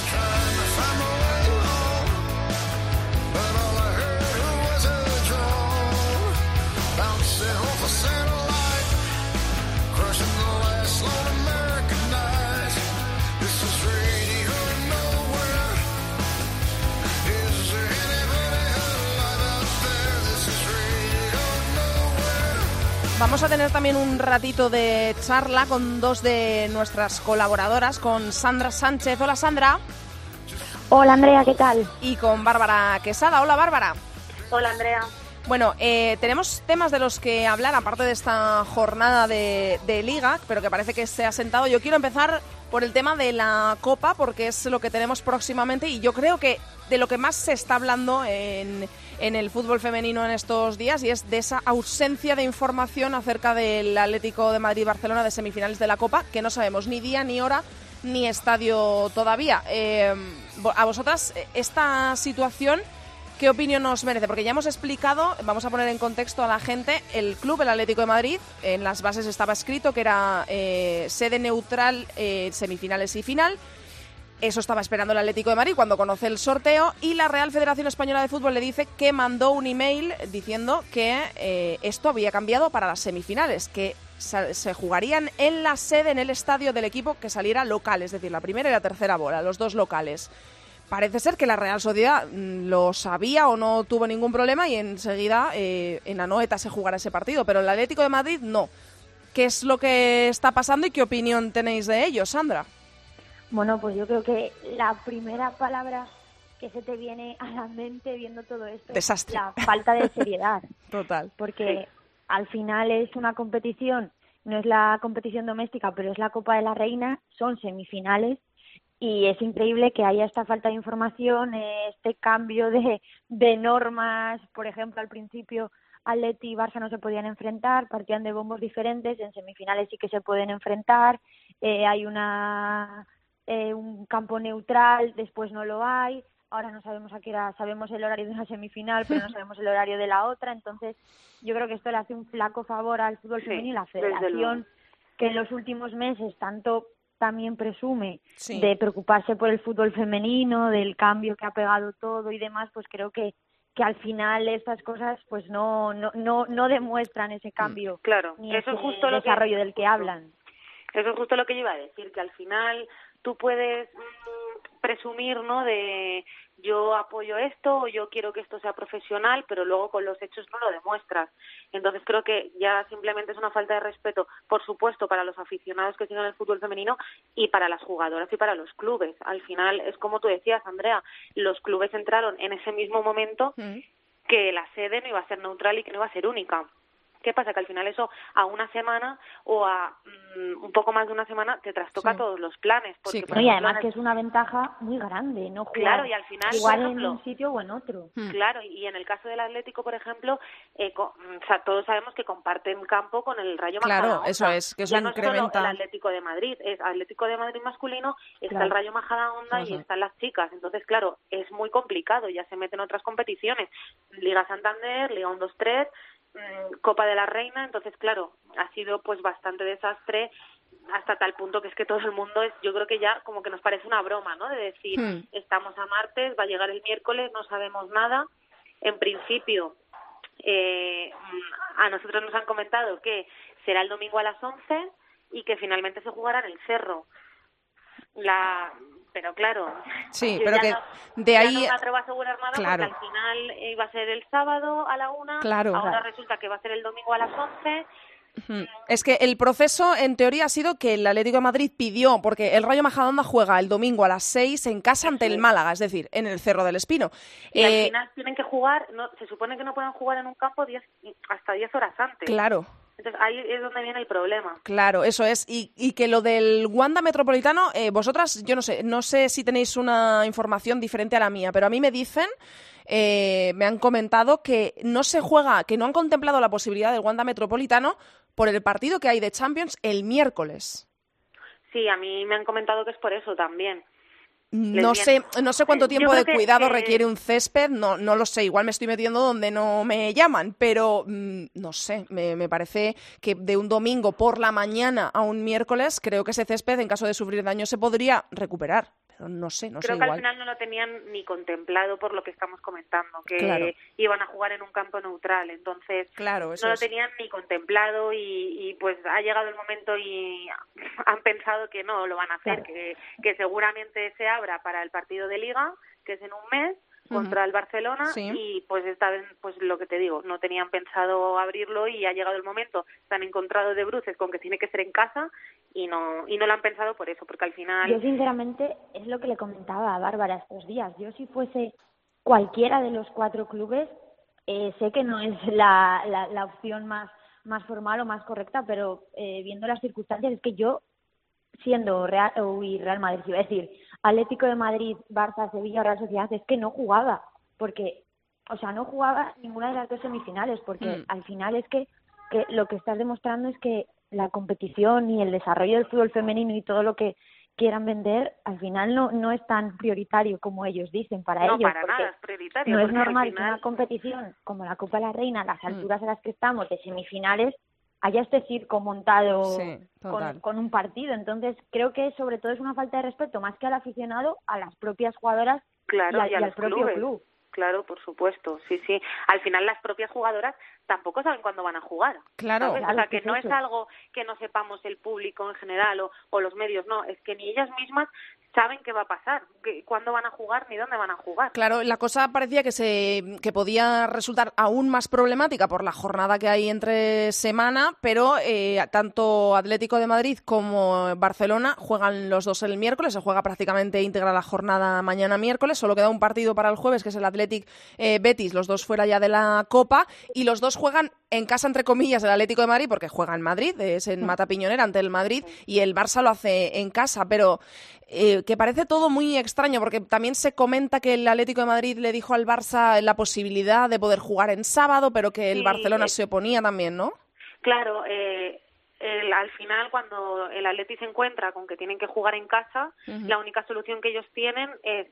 Vamos a tener también un ratito de charla con dos de nuestras colaboradoras, con Sandra Sánchez. Hola Sandra. Hola Andrea, ¿qué tal? Y con Bárbara Quesada. Hola Bárbara. Hola Andrea. Bueno, eh, tenemos temas de los que hablar, aparte de esta jornada de, de, liga, pero que parece que se ha sentado. Yo quiero empezar por el tema de la Copa, porque es lo que tenemos próximamente y yo creo que de lo que más se está hablando en, en el fútbol femenino en estos días y es de esa ausencia de información acerca del Atlético de Madrid-Barcelona de semifinales de la Copa, que no sabemos ni día, ni hora, ni estadio todavía. Eh, a vosotras, esta situación, ¿qué opinión nos merece? Porque ya hemos explicado, vamos a poner en contexto a la gente, el club, el Atlético de Madrid, en las bases estaba escrito que era eh, sede neutral, eh, semifinales y final eso estaba esperando el Atlético de Madrid cuando conoce el sorteo y la Real Federación Española de Fútbol le dice que mandó un email diciendo que eh, esto había cambiado para las semifinales, que se jugarían en la sede, en el estadio del equipo que saliera local, es decir, la primera y la tercera bola, los dos locales. Parece ser que la Real Sociedad mm, lo sabía o no tuvo ningún problema y enseguida eh, en Anoeta se jugará ese partido, pero el Atlético de Madrid no. ¿Qué es lo que está pasando y qué opinión tenéis de ello, Sandra? Bueno, pues yo creo que la primera palabra que se te viene a la mente viendo todo esto es la falta de seriedad. Total. Porque al final es una competición, no es la competición doméstica, pero es la Copa de la Reina, son semifinales y es increíble que haya esta falta de información, este cambio de, de normas, por ejemplo, al principio Atleti y Barça no se podían enfrentar, partían de bombos diferentes, en semifinales sí que se pueden enfrentar, eh, hay una eh, un campo neutral, después no lo hay, ahora no sabemos a qué hora, sabemos el horario de una semifinal, pero no sabemos el horario de la otra, entonces yo creo que esto le hace un flaco favor al fútbol femenino y la federación que en los últimos meses tanto también presume de preocuparse por el fútbol femenino, del cambio que ha pegado todo y demás, pues creo que que al final estas cosas pues no no no, no demuestran ese cambio claro. ni eso ese es justo desarrollo del que hablan. Eso es justo lo que yo iba a decir que al final tú puedes mm, presumir no de yo apoyo esto o yo quiero que esto sea profesional, pero luego con los hechos no lo demuestras. Entonces creo que ya simplemente es una falta de respeto, por supuesto, para los aficionados que siguen el fútbol femenino y para las jugadoras y para los clubes. Al final es como tú decías, Andrea, los clubes entraron en ese mismo momento mm. que la sede no iba a ser neutral y que no iba a ser única. ¿Qué pasa? Que al final eso a una semana o a mm, un poco más de una semana te trastoca todos los planes. Porque, y además que es una ventaja muy grande, ¿no? claro, y al final. Igual en un sitio o en otro. Hmm. Claro, y en el caso del Atlético, por ejemplo, eh, o sea, todos sabemos que comparten campo con el Rayo Claro, eso es, que eso no incrementa. Es solo el Atlético de Madrid, es Atlético de Madrid masculino, está el Rayo Majadahonda y están las chicas. Entonces, claro, es muy complicado, ya se meten otras competiciones. Liga Santander, Liga 1-2-3 Mm, Copa de la Reina, entonces claro, ha sido pues bastante desastre hasta tal punto que es que todo el mundo es, yo creo que ya como que nos parece una broma, ¿no? De decir, hmm. estamos a martes, va a llegar el miércoles, no sabemos nada. En principio, eh, a nosotros nos han comentado que será el domingo a las 11 y que finalmente se jugará en el Cerro. La, pero claro. Sí, pero que de ahí. no me atrevo a asegurar nada claro. porque al final iba a ser el sábado a la una. Claro. Ahora resulta que va a ser el domingo a las once. Es que el proceso, en teoría, ha sido que el Atlético de Madrid pidió, porque el Rayo Majadahonda juega el domingo a las seis en casa ante el Málaga, es decir, en el Cerro del Espino. Y al eh, final tienen que jugar, no, se supone que no pueden jugar en un campo diez, hasta diez horas antes. Claro. Entonces ahí es donde viene el problema. Claro, eso es. Y, y que lo del Wanda Metropolitano, eh, vosotras, yo no sé, no sé si tenéis una información diferente a la mía, pero a mí me dicen, eh, me han comentado que no se juega, que no han contemplado la posibilidad del Wanda Metropolitano por el partido que hay de Champions el miércoles. Sí, a mí me han comentado que es por eso también. No sé, no sé cuánto tiempo de cuidado requiere un césped, no, no lo sé, igual me estoy metiendo donde no me llaman, pero mm, no sé, me, me, parece que de un domingo por la mañana a un miércoles, creo que ese césped, en caso de sufrir daño, se podría recuperar no sé, no Creo que al final no lo tenían ni contemplado por lo que estamos comentando, que iban a jugar en un campo neutral, entonces claro, no lo tenían ni contemplado y, pues ha llegado el momento y han pensado que no lo van a hacer, que, que seguramente se abra para el partido de liga, que es en un mes, contra el Barcelona y pues esta vez pues lo que te digo no tenían pensado abrirlo y ha llegado el momento. Se han encontrado de bruces con que tiene que ser en casa y no y no lo han pensado por eso porque al final yo sinceramente es lo que le comentaba a Bárbara estos días. Yo si fuese cualquiera de los cuatro clubes eh, sé que no es la, la, la opción más más formal o más correcta pero eh, viendo las circunstancias es que yo siendo Real, uy, Real Madrid, iba a decir, Atlético de Madrid, Barça, Sevilla, Real Sociedad, es que no jugaba, porque, o sea, no jugaba ninguna de las dos semifinales, porque mm. al final es que, que lo que estás demostrando es que la competición y el desarrollo del fútbol femenino y todo lo que quieran vender, al final no, no es tan prioritario como ellos dicen para no, ellos. Para nada es prioritario. No es normal que una competición como la Copa de la Reina, las mm. alturas a las que estamos, de semifinales, haya este circo montado con, un partido. Entonces, creo que sobre todo es una falta de respeto, más que al aficionado, a las propias jugadoras claro, y, al propio club. Claro, por supuesto, sí, sí. Al final las propias jugadoras tampoco saben cuándo van a jugar. Claro. o sea, que no es algo que no sepamos el público en general o, o los medios, no, es que ni ellas mismas saben qué va a pasar, que, cuándo van a jugar ni dónde van a jugar. Claro, la cosa parecía que se que podía resultar aún más problemática por la jornada que hay entre semana, pero eh, tanto Atlético de Madrid como Barcelona juegan los dos el miércoles, se juega prácticamente íntegra la jornada mañana miércoles, solo queda un partido para el jueves que es el Athletic eh, Betis, los dos fuera ya de la Copa y los dos juegan en casa entre comillas el Atlético de Madrid porque juega en Madrid, es en Mata Piñonera ante el Madrid y el Barça lo hace en casa, pero eh, que parece todo muy extraño, porque también se comenta que el Atlético de Madrid le dijo al Barça la posibilidad de poder jugar en sábado, pero que el Barcelona eh, se oponía también, ¿no? Claro, eh, al final cuando el Atlético se encuentra con que tienen que jugar en casa, la única solución que ellos tienen es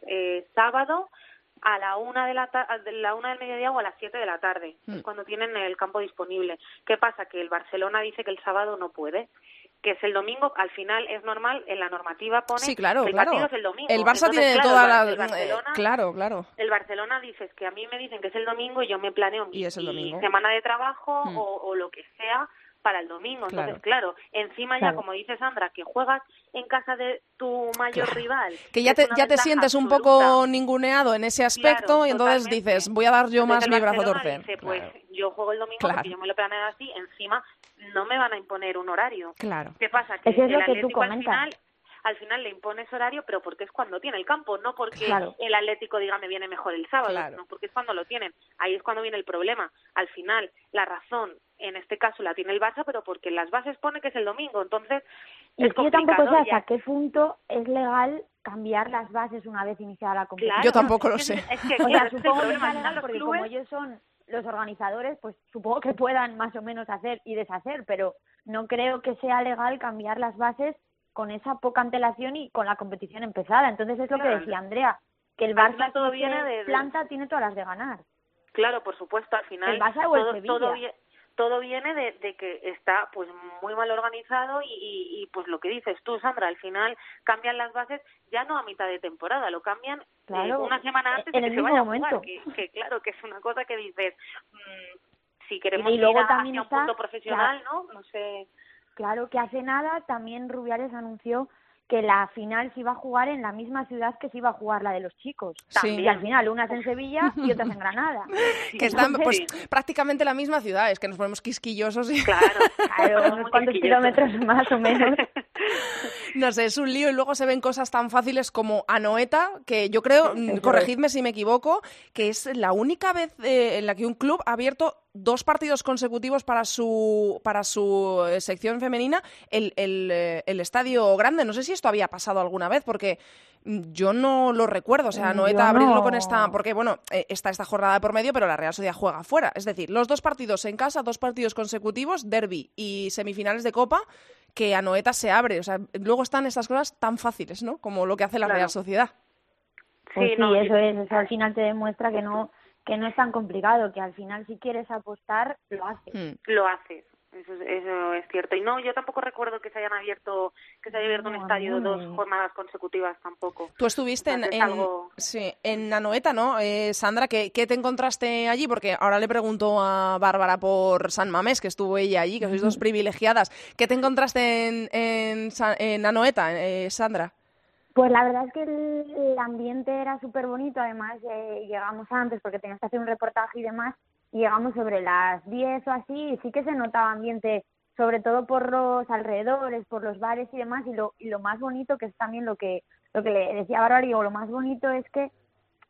sábado a la una de la, de la una del mediodía o a las siete de la tarde, es mm. cuando tienen el campo disponible. ¿Qué pasa? Que el Barcelona dice que el sábado no puede que es el domingo, al final es normal, en la normativa pone sí, claro, que el claro. partido es el domingo. El Barça tiene toda la... Eh, claro, claro. El Barcelona dices que a mí me dicen que es el domingo y yo me planeo mi, semana de trabajo mm. o, lo que sea para el domingo. Entonces, claro, encima ya, como dice Sandra, que juegas en casa de tu mayor rival. Que ya te, ya te sientes un poco ninguneado en ese aspecto y entonces dices, voy a dar yo más mi brazo torcer. Dice, pues yo juego el domingo porque yo me lo planeo así, encima no me van a imponer un horario. Claro. ¿Qué pasa? Que el Atlético al final al final le impones horario, pero porque es cuando tiene el campo, no porque el Atlético diga me viene mejor el sábado, no porque es cuando lo tienen. Ahí es cuando viene el problema. Al final, la razón, en este caso, la tiene el Barça, pero porque en las bases pone que es el domingo. Entonces, y es yo tampoco sé hasta qué punto es legal cambiar las bases una vez iniciada la competición. yo tampoco lo sé. Es que, o sea, supongo que es porque como ellos son los organizadores, pues supongo que puedan más o menos hacer y deshacer, pero no creo que sea legal cambiar las bases con esa poca antelación y con la competición empezada. Entonces es lo que decía Andrea, que el Barça todo viene de, planta tiene todas las de ganar. Claro, por supuesto, al final el Barça o el todo, todo, viene de, que está pues muy mal organizado y, pues lo que dices tú, Sandra, al final cambian las bases ya no a mitad de temporada, lo cambian eh, una semana antes de que se vaya a jugar, que, claro, que es una cosa que dices, mm, si queremos y luego ir también un punto profesional, ¿no? No sé Claro que hace nada también Rubiales anunció que la final se iba a jugar en la misma ciudad que se iba a jugar la de los chicos. Y al final, unas en Sevilla y otras en Granada. que están pues, prácticamente la misma ciudad, es que nos ponemos quisquillosos. Y... Claro, claro unos cuantos kilómetros más o menos. No sé, es un lío y luego se ven cosas tan fáciles como Anoeta, que yo creo, mm, corregidme si me equivoco, que es la única vez eh, en la que un club ha abierto dos partidos consecutivos para su, para su eh, sección femenina el, eh, el, estadio grande. No sé si esto había pasado alguna vez, porque mm, yo no lo recuerdo. O sea, Noeta abrirlo con esta. Porque, bueno, eh, está esta jornada por medio, pero la Real Sociedad juega fuera. Es decir, los dos partidos en casa, dos partidos consecutivos, derby y semifinales de Copa, que a Noeta se abre. O sea, luego están estas cosas tan fáciles, ¿no? Como lo que hace la Real Sociedad. Pues sí, eso es. Eso al final te demuestra que no que no es tan complicado, que al final si quieres apostar, lo haces. Hmm. Lo haces. Eso, eso es cierto. Y no, yo tampoco recuerdo que se hayan abierto, que se haya abierto un estadio dos jornadas consecutivas tampoco. Tú estuviste en, en, sí, en Anoeta, ¿no? Eh, Sandra, ¿qué, ¿qué, te encontraste allí? Porque ahora le pregunto a Bárbara por San Mamés, que estuvo ella allí, que sois dos privilegiadas. ¿Qué te encontraste en, en, en Anoeta, eh, Sandra? Pues la verdad es que el, ambiente era súper bonito, además eh, llegamos antes porque tenías que hacer un reportaje y demás, y llegamos sobre las 10 o así, y sí que se notaba ambiente, sobre todo por los alrededores, por los bares y demás, y lo, y lo más bonito, que es también lo que, lo que le decía Bárbara, digo, lo más bonito es que,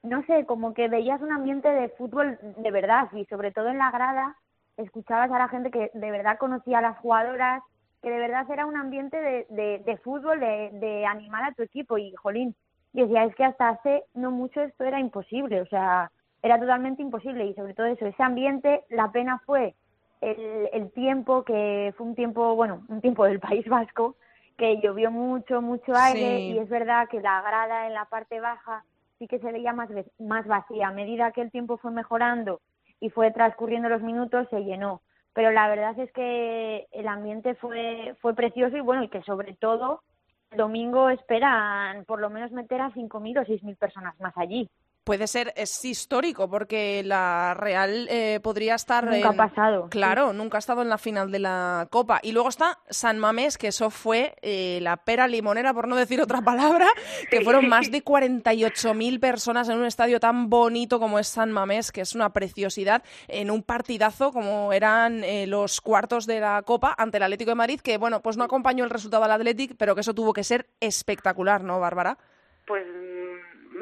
no sé, como que veías un ambiente de fútbol de verdad, y sobre todo en la grada, escuchabas a la gente que de verdad conocía a las jugadoras, que de verdad era un ambiente de, de, fútbol, de, de, animar a tu equipo. Y, jolín, y decía, es que hasta hace no mucho esto era imposible, o sea, era totalmente imposible. Y sobre todo eso, ese ambiente, la pena fue el, el tiempo, que fue un tiempo, bueno, un tiempo del País Vasco, que llovió mucho, mucho aire, y es verdad que la grada en la parte baja sí que se veía más, más vacía. A medida que el tiempo fue mejorando y fue transcurriendo los minutos, se llenó pero la verdad es que el ambiente fue, fue precioso y bueno, y que sobre todo el domingo esperan por lo menos meter a 5.000 o 6.000 personas más allí puede ser, es histórico, porque la Real eh, podría estar... Nunca ha pasado. Claro, nunca ha estado en la final de la Copa. Y luego está San Mamés, que eso fue eh, la pera limonera, por no decir otra palabra, que fueron más de 48.000 personas en un estadio tan bonito como es San Mamés, que es una preciosidad, en un partidazo como eran eh, los cuartos de la Copa ante el Atlético de Madrid, que bueno, pues no acompañó el resultado al Atlético, pero que eso tuvo que ser espectacular, ¿no, Bárbara? Pues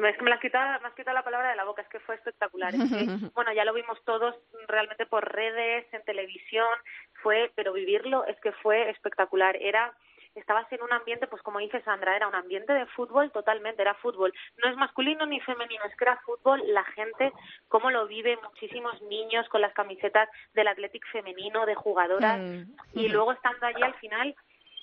es que me has quitado, me has quitado la palabra de la boca, es que fue espectacular. bueno, ya lo vimos todos realmente por redes, en televisión, fue, pero vivirlo es que fue espectacular. Era estabas en un ambiente, pues como dice Sandra, era un ambiente de fútbol totalmente, era fútbol. No es masculino ni femenino, es que era fútbol, la gente, cómo lo vive, muchísimos niños con las camisetas del Athletic femenino, de jugadoras, mm. y luego estando allí al final,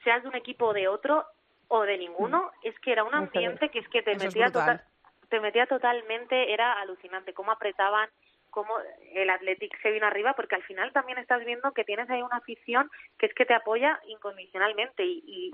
seas de un equipo o de otro, o de ninguno, es que era un ambiente que es que te metía total, te metía totalmente, era alucinante cómo apretaban, cómo el Athletic se vino arriba, porque al final también estás viendo que tienes ahí una afición que es que te apoya incondicionalmente y,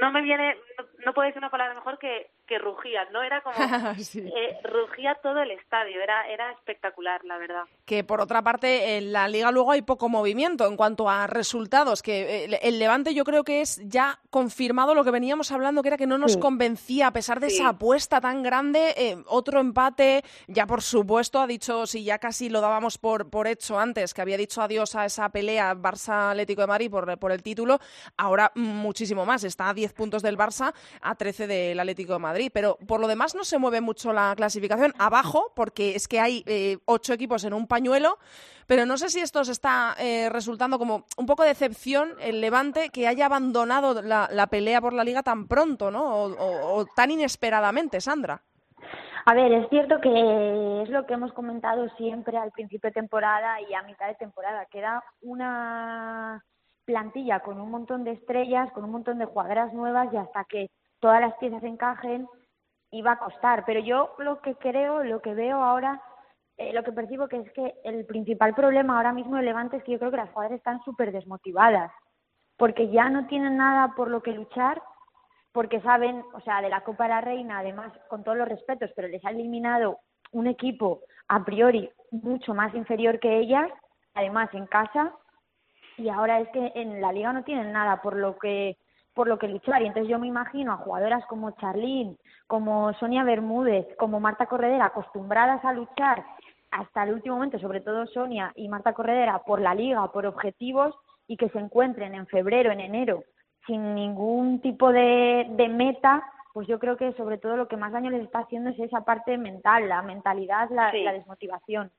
no me viene, no, puede ser una palabra mejor que, que rugía, ¿no? Era como, eh, rugía todo el estadio, era, era espectacular, la verdad. Que por otra parte, en la Liga luego hay poco movimiento en cuanto a resultados, que eh, el, Levante yo creo que es ya confirmado lo que veníamos hablando, que era que no nos convencía, a pesar de esa apuesta tan grande, eh, otro empate, ya por supuesto ha dicho, si ya casi lo dábamos por, por hecho antes, que había dicho adiós a esa pelea Barça-Atlético de Madrid por, por el título, ahora muchísimo más, está 10 puntos del Barça a 13 del Atlético de Madrid. Pero por lo demás no se mueve mucho la clasificación. Abajo, porque es que hay eh, ocho equipos en un pañuelo. Pero no sé si esto se está eh, resultando como un poco de decepción el Levante que haya abandonado la, pelea por la liga tan pronto, ¿no? O, tan inesperadamente, Sandra. A ver, es cierto que es lo que hemos comentado siempre al principio de temporada y a mitad de temporada. Queda una plantilla con un montón de estrellas, con un montón de jugadoras nuevas y hasta que todas las piezas encajen iba a costar. Pero yo lo que creo, lo que veo ahora, eh, lo que percibo que es que el principal problema ahora mismo de Levante es que yo creo que las jugadoras están súper desmotivadas porque ya no tienen nada por lo que luchar porque saben, o sea, de la Copa de la Reina, además, con todos los respetos, pero les ha eliminado un equipo a priori mucho más inferior que ellas, además en casa, y ahora es que en la liga no tienen nada por lo que por lo que luchar y entonces yo me imagino a jugadoras como Charlene, como Sonia Bermúdez, como Marta Corredera acostumbradas a luchar hasta el último momento, sobre todo Sonia y Marta Corredera por la liga, por objetivos y que se encuentren en febrero, en enero sin ningún tipo de, de meta, pues yo creo que sobre todo lo que más daño les está haciendo es esa parte mental, la mentalidad, la desmotivación.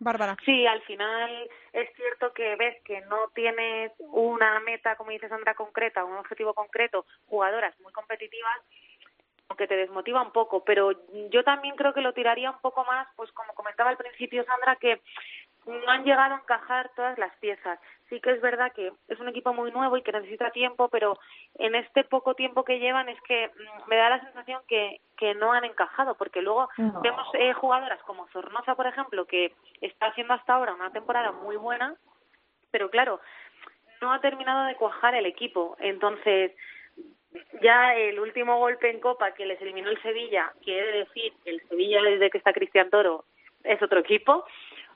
Bárbara. Sí, al final es cierto que ves que no tienes una meta, como dice Sandra, concreta, un objetivo concreto, jugadoras muy competitivas, aunque te desmotiva un poco, pero yo también creo que lo tiraría un poco más, pues como comentaba al principio Sandra, que no han llegado a encajar todas las piezas. Sí que es verdad que es un equipo muy nuevo y que necesita tiempo, pero en este poco tiempo que llevan es que mm, me da la sensación que, que no han encajado, porque luego vemos eh, jugadoras como Zornoza, por ejemplo, que está haciendo hasta ahora una temporada muy buena, pero claro, no ha terminado de cuajar el equipo. Entonces, ya el último golpe en Copa que les eliminó el Sevilla, quiere decir que el Sevilla desde que está Cristian Toro es otro equipo,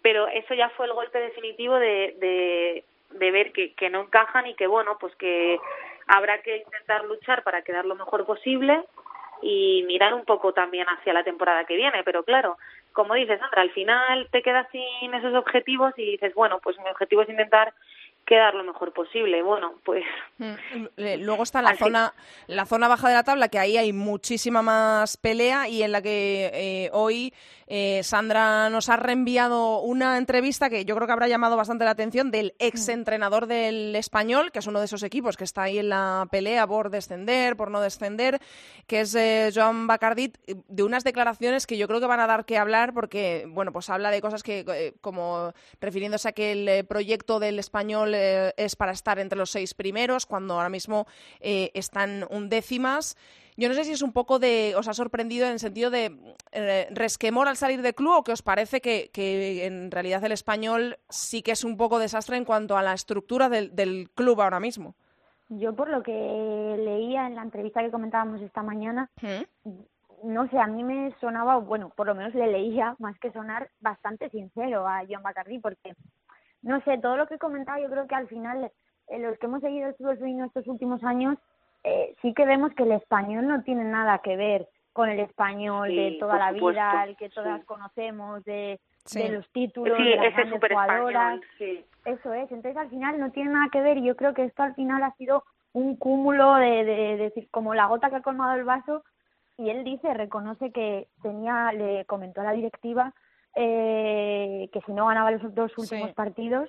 pero eso ya fue el golpe definitivo de, de, de ver que, que no encajan y que bueno, pues que habrá que intentar luchar para quedar lo mejor posible y mirar un poco también hacia la temporada que viene, pero claro, como dices Sandra, al final te quedas sin esos objetivos y dices, bueno, pues mi objetivo es intentar quedar lo mejor posible. Bueno, pues mm, luego está la zona la zona baja de la tabla que ahí hay muchísima más pelea y en la que eh, hoy eh, Sandra nos ha reenviado una entrevista que yo creo que habrá llamado bastante la atención del ex entrenador del español, que es uno de esos equipos que está ahí en la pelea por descender, por no descender, que es eh, Joan Bacardit, de unas declaraciones que yo creo que van a dar que hablar porque, bueno, pues habla de cosas que, eh, como refiriéndose a que el proyecto del español es para estar entre los seis primeros, cuando ahora mismo están undécimas. Yo no sé si es un poco de, os ha sorprendido en el sentido de eh, resquemor al salir del club o que os parece que, que, en realidad el español sí que es un poco desastre en cuanto a la estructura del, del club ahora mismo. Yo por lo que leía en la entrevista que comentábamos esta mañana, ¿Mm? no sé, a mí me sonaba, bueno, por lo menos le leía más que sonar bastante sincero a John Bacardi porque, no sé, todo lo que comentaba yo creo que al final eh, los que hemos seguido el fútbol femenino estos últimos años eh, sí que vemos que el español no tiene nada que ver con el español de toda la vida, el que todas conocemos, de, de, los títulos, de las grandes jugadoras. Eso es, entonces al final no tiene nada que ver y yo creo que esto al final ha sido un cúmulo de, de, decir, como la gota que ha colmado el vaso y él dice, reconoce que tenía, le comentó a la directiva eh, que si no ganaba los dos últimos partidos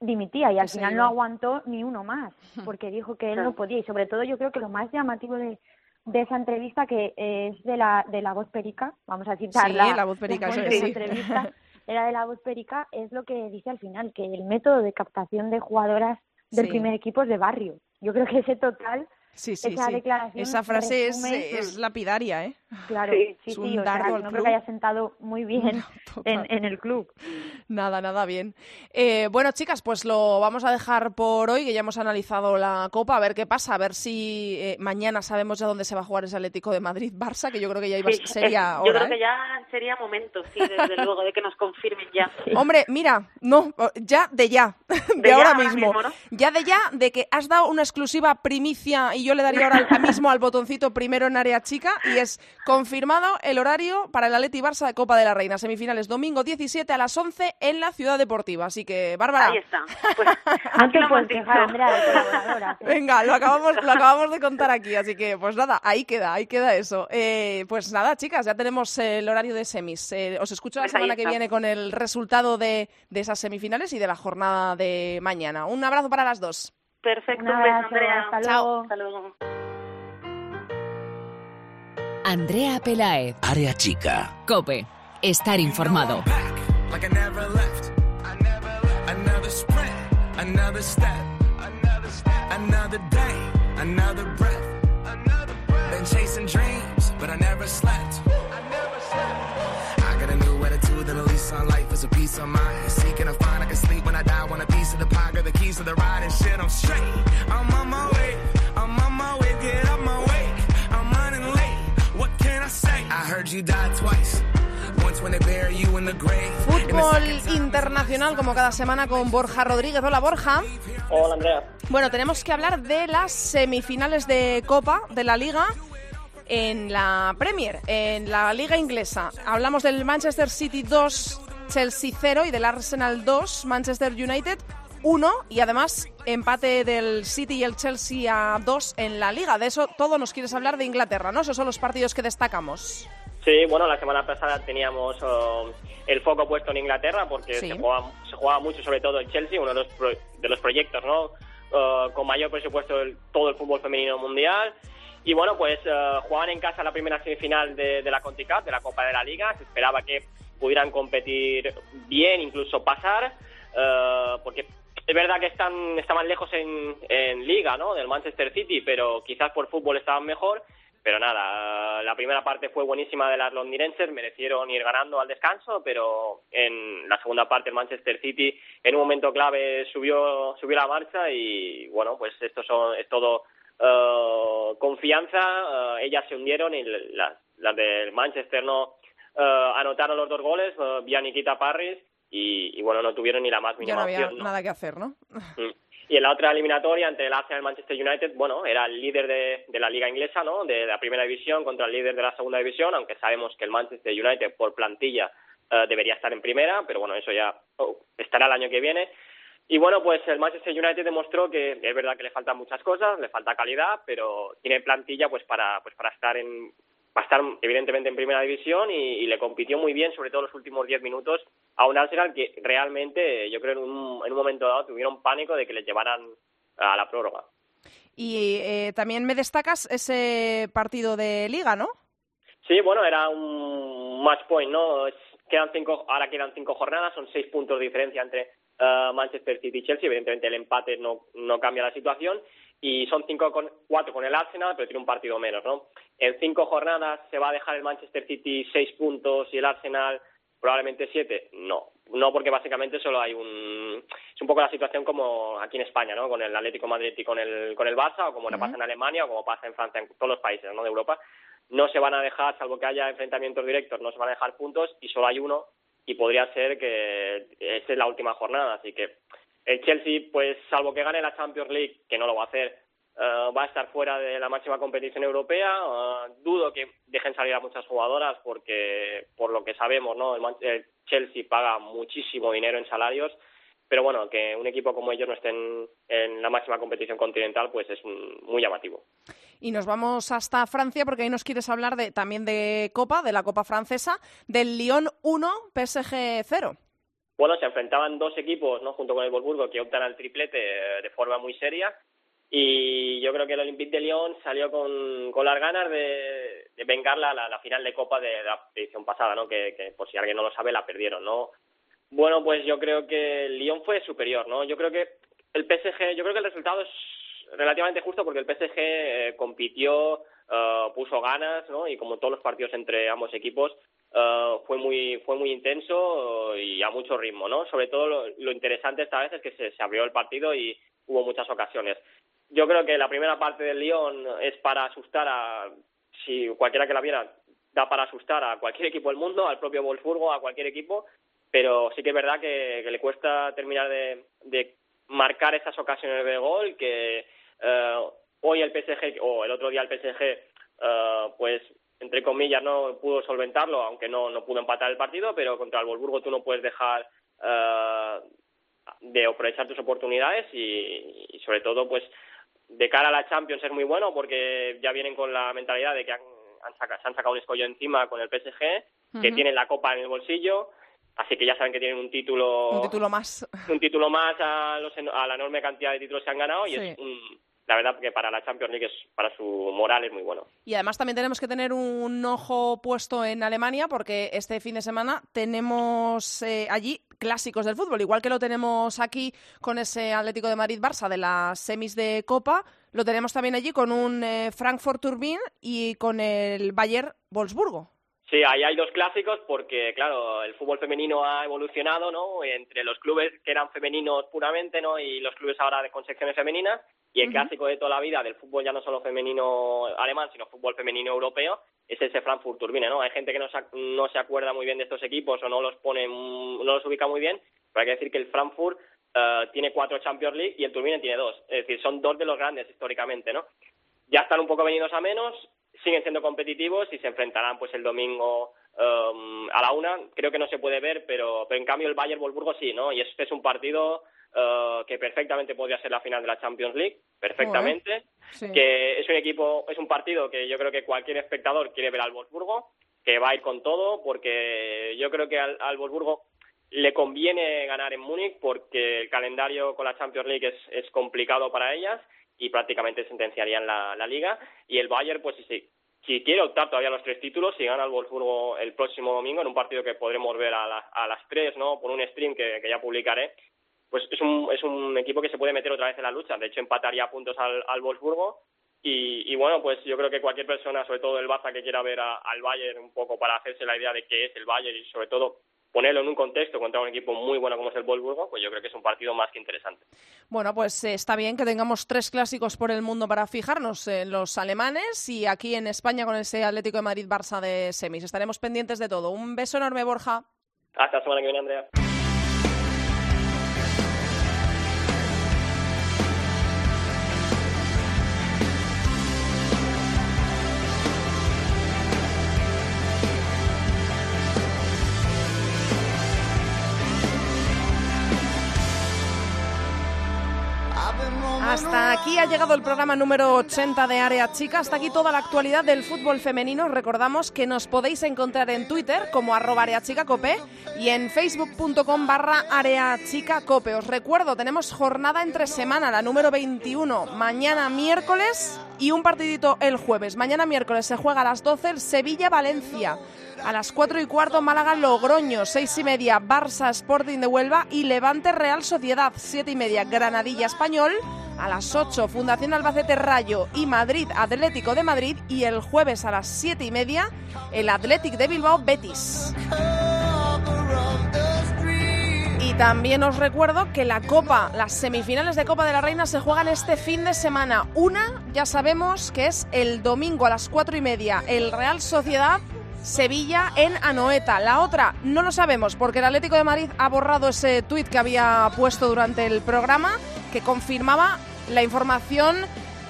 dimitía y al final no aguantó ni uno más porque dijo que él no podía. Y sobre todo yo creo que lo más llamativo de, de esa entrevista que es de la de la voz perica vamos a citarla sí, la voz perica sí. entrevista era de la voz perica es lo que dice al final que el método de captación de jugadoras del primer equipo es de barrio. Yo creo que ese total sí, sí, esa declaración. Esa frase es, es, lapidaria, ¿eh? Claro, sí, sí, sí, o sea, no creo que haya sentado muy bien en, en, el club. Nada, nada bien. Eh, bueno, chicas, pues lo vamos a dejar por hoy, que ya hemos analizado la Copa, a ver qué pasa, a ver si eh, mañana sabemos ya dónde se va a jugar ese Atlético de Madrid-Barça, que yo creo que ya iba, sería Yo creo ¿eh? que ya sería momento, sí, desde luego, de que nos confirmen ya. Hombre, mira, no, ya de ya, de, ahora, mismo. Ya de ya, de que has dado una exclusiva primicia y yo le daría ahora mismo al botoncito primero en área chica y es confirmado el horario para el Atleti Barça de Copa de la Reina, semifinales domingo 17 a las 11 en la Ciudad Deportiva. Así que, Bárbara. Ahí está. Pues, hemos dicho. Venga, lo acabamos, lo acabamos de contar aquí, así que pues nada, ahí queda, ahí queda eso. Eh, pues nada, chicas, ya tenemos el horario de semis. Eh, os escucho la pues semana que viene con el resultado de, de esas semifinales y de la jornada de mañana. Un abrazo para las dos. Perfecto, un beso, Andrea. Hasta luego. Hasta luego. Andrea Pelaez. Área chica. Cope. Estar informado. Another breath. Been chasing dreams, but I never slept. I got a new attitude and a lease on life is a piece of mind. Seeking a find I can sleep when I die. Want a piece of the pie, got the keys to the ride and shit. I'm straight. I'm on my way. I'm on my way. Get up my way. I'm running late. What can I say? I heard you died twice. Fútbol internacional como cada semana con Borja Rodríguez. Hola Borja. Hola Andrea. Bueno, tenemos que hablar de las semifinales de Copa de la Liga en la Premier, en la Liga Inglesa. Hablamos del Manchester City 2, Chelsea 0 y del Arsenal 2, Manchester United 1 y además empate del City y el Chelsea a 2 en la Liga. De eso todo nos quieres hablar de Inglaterra, ¿no? Esos son los partidos que destacamos. Sí, bueno, la semana pasada teníamos um, el foco puesto en Inglaterra porque se, jugaba, se jugaba mucho, sobre todo el Chelsea, uno de los, de los proyectos ¿no? Uh, con mayor presupuesto de todo el fútbol femenino mundial. Y bueno, pues uh, jugaban en casa la primera semifinal de, la CONTICAP, de la Copa de la Liga. Se esperaba que pudieran competir bien, incluso pasar, uh, porque es verdad que están estaban lejos en, en Liga, ¿no? Del Manchester City, pero quizás por fútbol estaban mejor pero nada, la primera parte fue buenísima de las londinenses, merecieron ir ganando al descanso, pero en la segunda parte el Manchester City en un momento clave subió, subió la marcha y bueno, pues esto son, es todo uh, confianza, uh, ellas se hundieron y las, las del Manchester no uh, anotaron los dos goles, vía Nikita Parris y, y, bueno, no tuvieron ni la más mínima ya no había nada que hacer, ¿no? Mm. Y en la otra eliminatoria, ante el Arsenal Manchester United, bueno, era el líder de, de, la liga inglesa, ¿no? De la primera división contra el líder de la segunda división, aunque sabemos que el Manchester United por plantilla uh, debería estar en primera, pero bueno, eso ya oh, estará el año que viene. Y bueno, pues el Manchester United demostró que es verdad que le faltan muchas cosas, le falta calidad, pero tiene plantilla pues para pues para estar en va a estar evidentemente en primera división y, le compitió muy bien, sobre todo los últimos 10 minutos, a un Arsenal que realmente, yo creo, en un, en un momento dado tuvieron pánico de que les llevaran a la prórroga. Y eh, también me destacas ese partido de liga, ¿no? Sí, bueno, era un match point, ¿no? Quedan cinco, ahora quedan cinco jornadas, son seis puntos de diferencia entre uh, Manchester City y Chelsea. Evidentemente el empate no, no cambia la situación y son cinco con, cuatro con el Arsenal, pero tiene un partido menos, ¿no? En cinco jornadas se va a dejar el Manchester City seis puntos y el Arsenal probablemente siete. No, no porque básicamente solo hay un es un poco la situación como aquí en España, ¿no? Con el Atlético Madrid y con el con el Barça o como uh pasa en Alemania o como pasa en Francia, en todos los países, ¿no? De Europa. No se van a dejar, salvo que haya enfrentamientos directos, no se van a dejar puntos y solo hay uno y podría ser que esta es la última jornada, así que el Chelsea, pues salvo que gane la Champions League, que no lo va a hacer, eh, va a estar fuera de la máxima competición europea. Eh, dudo que dejen salir a muchas jugadoras porque, por lo que sabemos, ¿no? el, Chelsea paga muchísimo dinero en salarios. Pero bueno, que un equipo como ellos no esté en, la máxima competición continental, pues es muy llamativo. Y nos vamos hasta Francia porque ahí nos quieres hablar de, también de Copa, de la Copa francesa, del Lyon 1, PSG 0. Bueno, se enfrentaban dos equipos, ¿no? Junto con el Wolfsburgo, que optan al triplete eh, de forma muy seria. Y yo creo que el Olympique de Lyon salió con, con las ganas de, de vengar la, la, final de Copa de la edición pasada, ¿no? Que, que, por si alguien no lo sabe, la perdieron, ¿no? Bueno, pues yo creo que el Lyon fue superior, ¿no? Yo creo que el PSG, yo creo que el resultado es relativamente justo porque el PSG eh, compitió, eh, puso ganas, ¿no? Y como todos los partidos entre ambos equipos, eh, fue muy fue muy intenso y a mucho ritmo, ¿no? Sobre todo lo, interesante esta vez es que se, se, abrió el partido y hubo muchas ocasiones. Yo creo que la primera parte del Lyon es para asustar a si cualquiera que la viera da para asustar a cualquier equipo del mundo, al propio Wolfsburgo, a cualquier equipo, pero sí que es verdad que, le cuesta terminar de, de, marcar esas ocasiones de gol, que hoy el PSG, o el otro día el PSG, eh, pues entre comillas no pudo solventarlo, aunque no, no pudo empatar el partido, pero contra el Wolfsburgo tú no puedes dejar eh, de aprovechar tus oportunidades y, y sobre todo pues de cara a la Champions es muy bueno porque ya vienen con la mentalidad de que han se han sacado un escollo encima con el PSG, que tienen la copa en el bolsillo, así que ya saben que tienen un título un título más un título más a, la enorme cantidad de títulos que han ganado y es la verdad que para la Champions League es, para su moral es muy bueno. Y además también tenemos que tener un ojo puesto en Alemania porque este fin de semana tenemos eh, allí clásicos del fútbol, igual que lo tenemos aquí con ese Atlético de Madrid-Barça de las semis de Copa, lo tenemos también allí con un eh, Frankfurt Turbine y con el Bayer Wolfsburgo. Sí, ahí hay dos clásicos porque, claro, el fútbol femenino ha evolucionado, ¿no? Entre los clubes que eran femeninos puramente, ¿no? Y los clubes ahora de, con secciones femeninas. Y el clásico de toda la vida del fútbol ya no solo femenino alemán, sino fútbol femenino europeo, es ese Frankfurt Turbine, ¿no? Hay gente que no se, no se acuerda muy bien de estos equipos o no los pone, no los ubica muy bien, pero hay que decir que el Frankfurt eh, tiene cuatro Champions League y el Turbine tiene dos. Es decir, son dos de los grandes históricamente, ¿no? Ya están un poco venidos a menos, siguen siendo competitivos y se enfrentarán pues el domingo um, a la una. Creo que no se puede ver, pero, pero en cambio el Bayern Wolfsburgo sí, ¿no? Y este es un partido uh, que perfectamente podría ser la final de la Champions League, perfectamente. Que es un equipo, es un partido que yo creo que cualquier espectador quiere ver al Wolfsburgo, que va a ir con todo, porque yo creo que al, al Wolfsburgo le conviene ganar en Múnich porque el calendario con la Champions League es, es complicado para ellas y prácticamente sentenciarían la, la liga. Y el Bayern, pues si, si quiere optar todavía a los tres títulos, si gana el Wolfsburgo el próximo domingo en un partido que podremos ver a, a las tres, ¿no? Por un stream que, que ya publicaré, pues es un, es un equipo que se puede meter otra vez en la lucha. De hecho, empataría puntos al, al Wolfsburgo. Y, y, bueno, pues yo creo que cualquier persona, sobre todo el Baza, que quiera ver al Bayern un poco para hacerse la idea de qué es el Bayern y sobre todo ponerlo en un contexto contra un equipo muy bueno como es el Wolfsburgo, pues yo creo que es un partido más que interesante. Bueno, pues eh, está bien que tengamos tres clásicos por el mundo para fijarnos los alemanes y aquí en España con ese Atlético de Madrid-Barça de semis. Estaremos pendientes de todo. Un beso enorme, Borja. Hasta la semana que viene, Andrea. Hasta aquí ha llegado el programa número 80 de Área Chica. Hasta aquí toda la actualidad del fútbol femenino. Recordamos que nos podéis encontrar en Twitter como arroba Cope y en facebook.com barra Cope. Os recuerdo, tenemos jornada entre semana, la número 21, mañana miércoles y un partidito el jueves. Mañana miércoles se juega a las 12 el Sevilla-Valencia. A las 4 y cuarto Málaga-Logroño, 6 y media Barça Sporting de Huelva y Levante Real Sociedad, 7 y media Granadilla Español. A las 8 Fundación Albacete Rayo y Madrid Atlético de Madrid y el jueves a las 7 y media el Athletic de Bilbao Betis. Y también os recuerdo que la Copa, las semifinales de Copa de la Reina se juegan este fin de semana. Una ya sabemos que es el domingo a las 4 y media, el Real Sociedad Sevilla en Anoeta. La otra no lo sabemos porque el Atlético de Madrid ha borrado ese tuit que había puesto durante el programa que confirmaba la información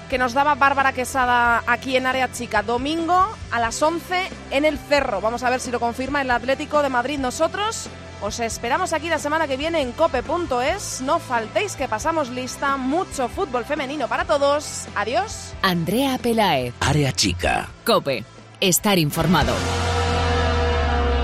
que nos daba Bárbara Quesada aquí en Área Chica. Domingo a las 11 en el Cerro. Vamos a ver si lo confirma el Atlético de Madrid. Nosotros os esperamos aquí la semana que viene en cope.es. No faltéis que pasamos lista. Mucho fútbol femenino para todos. Adiós. Andrea Pelaez. Área Chica. Cope. Estar informado.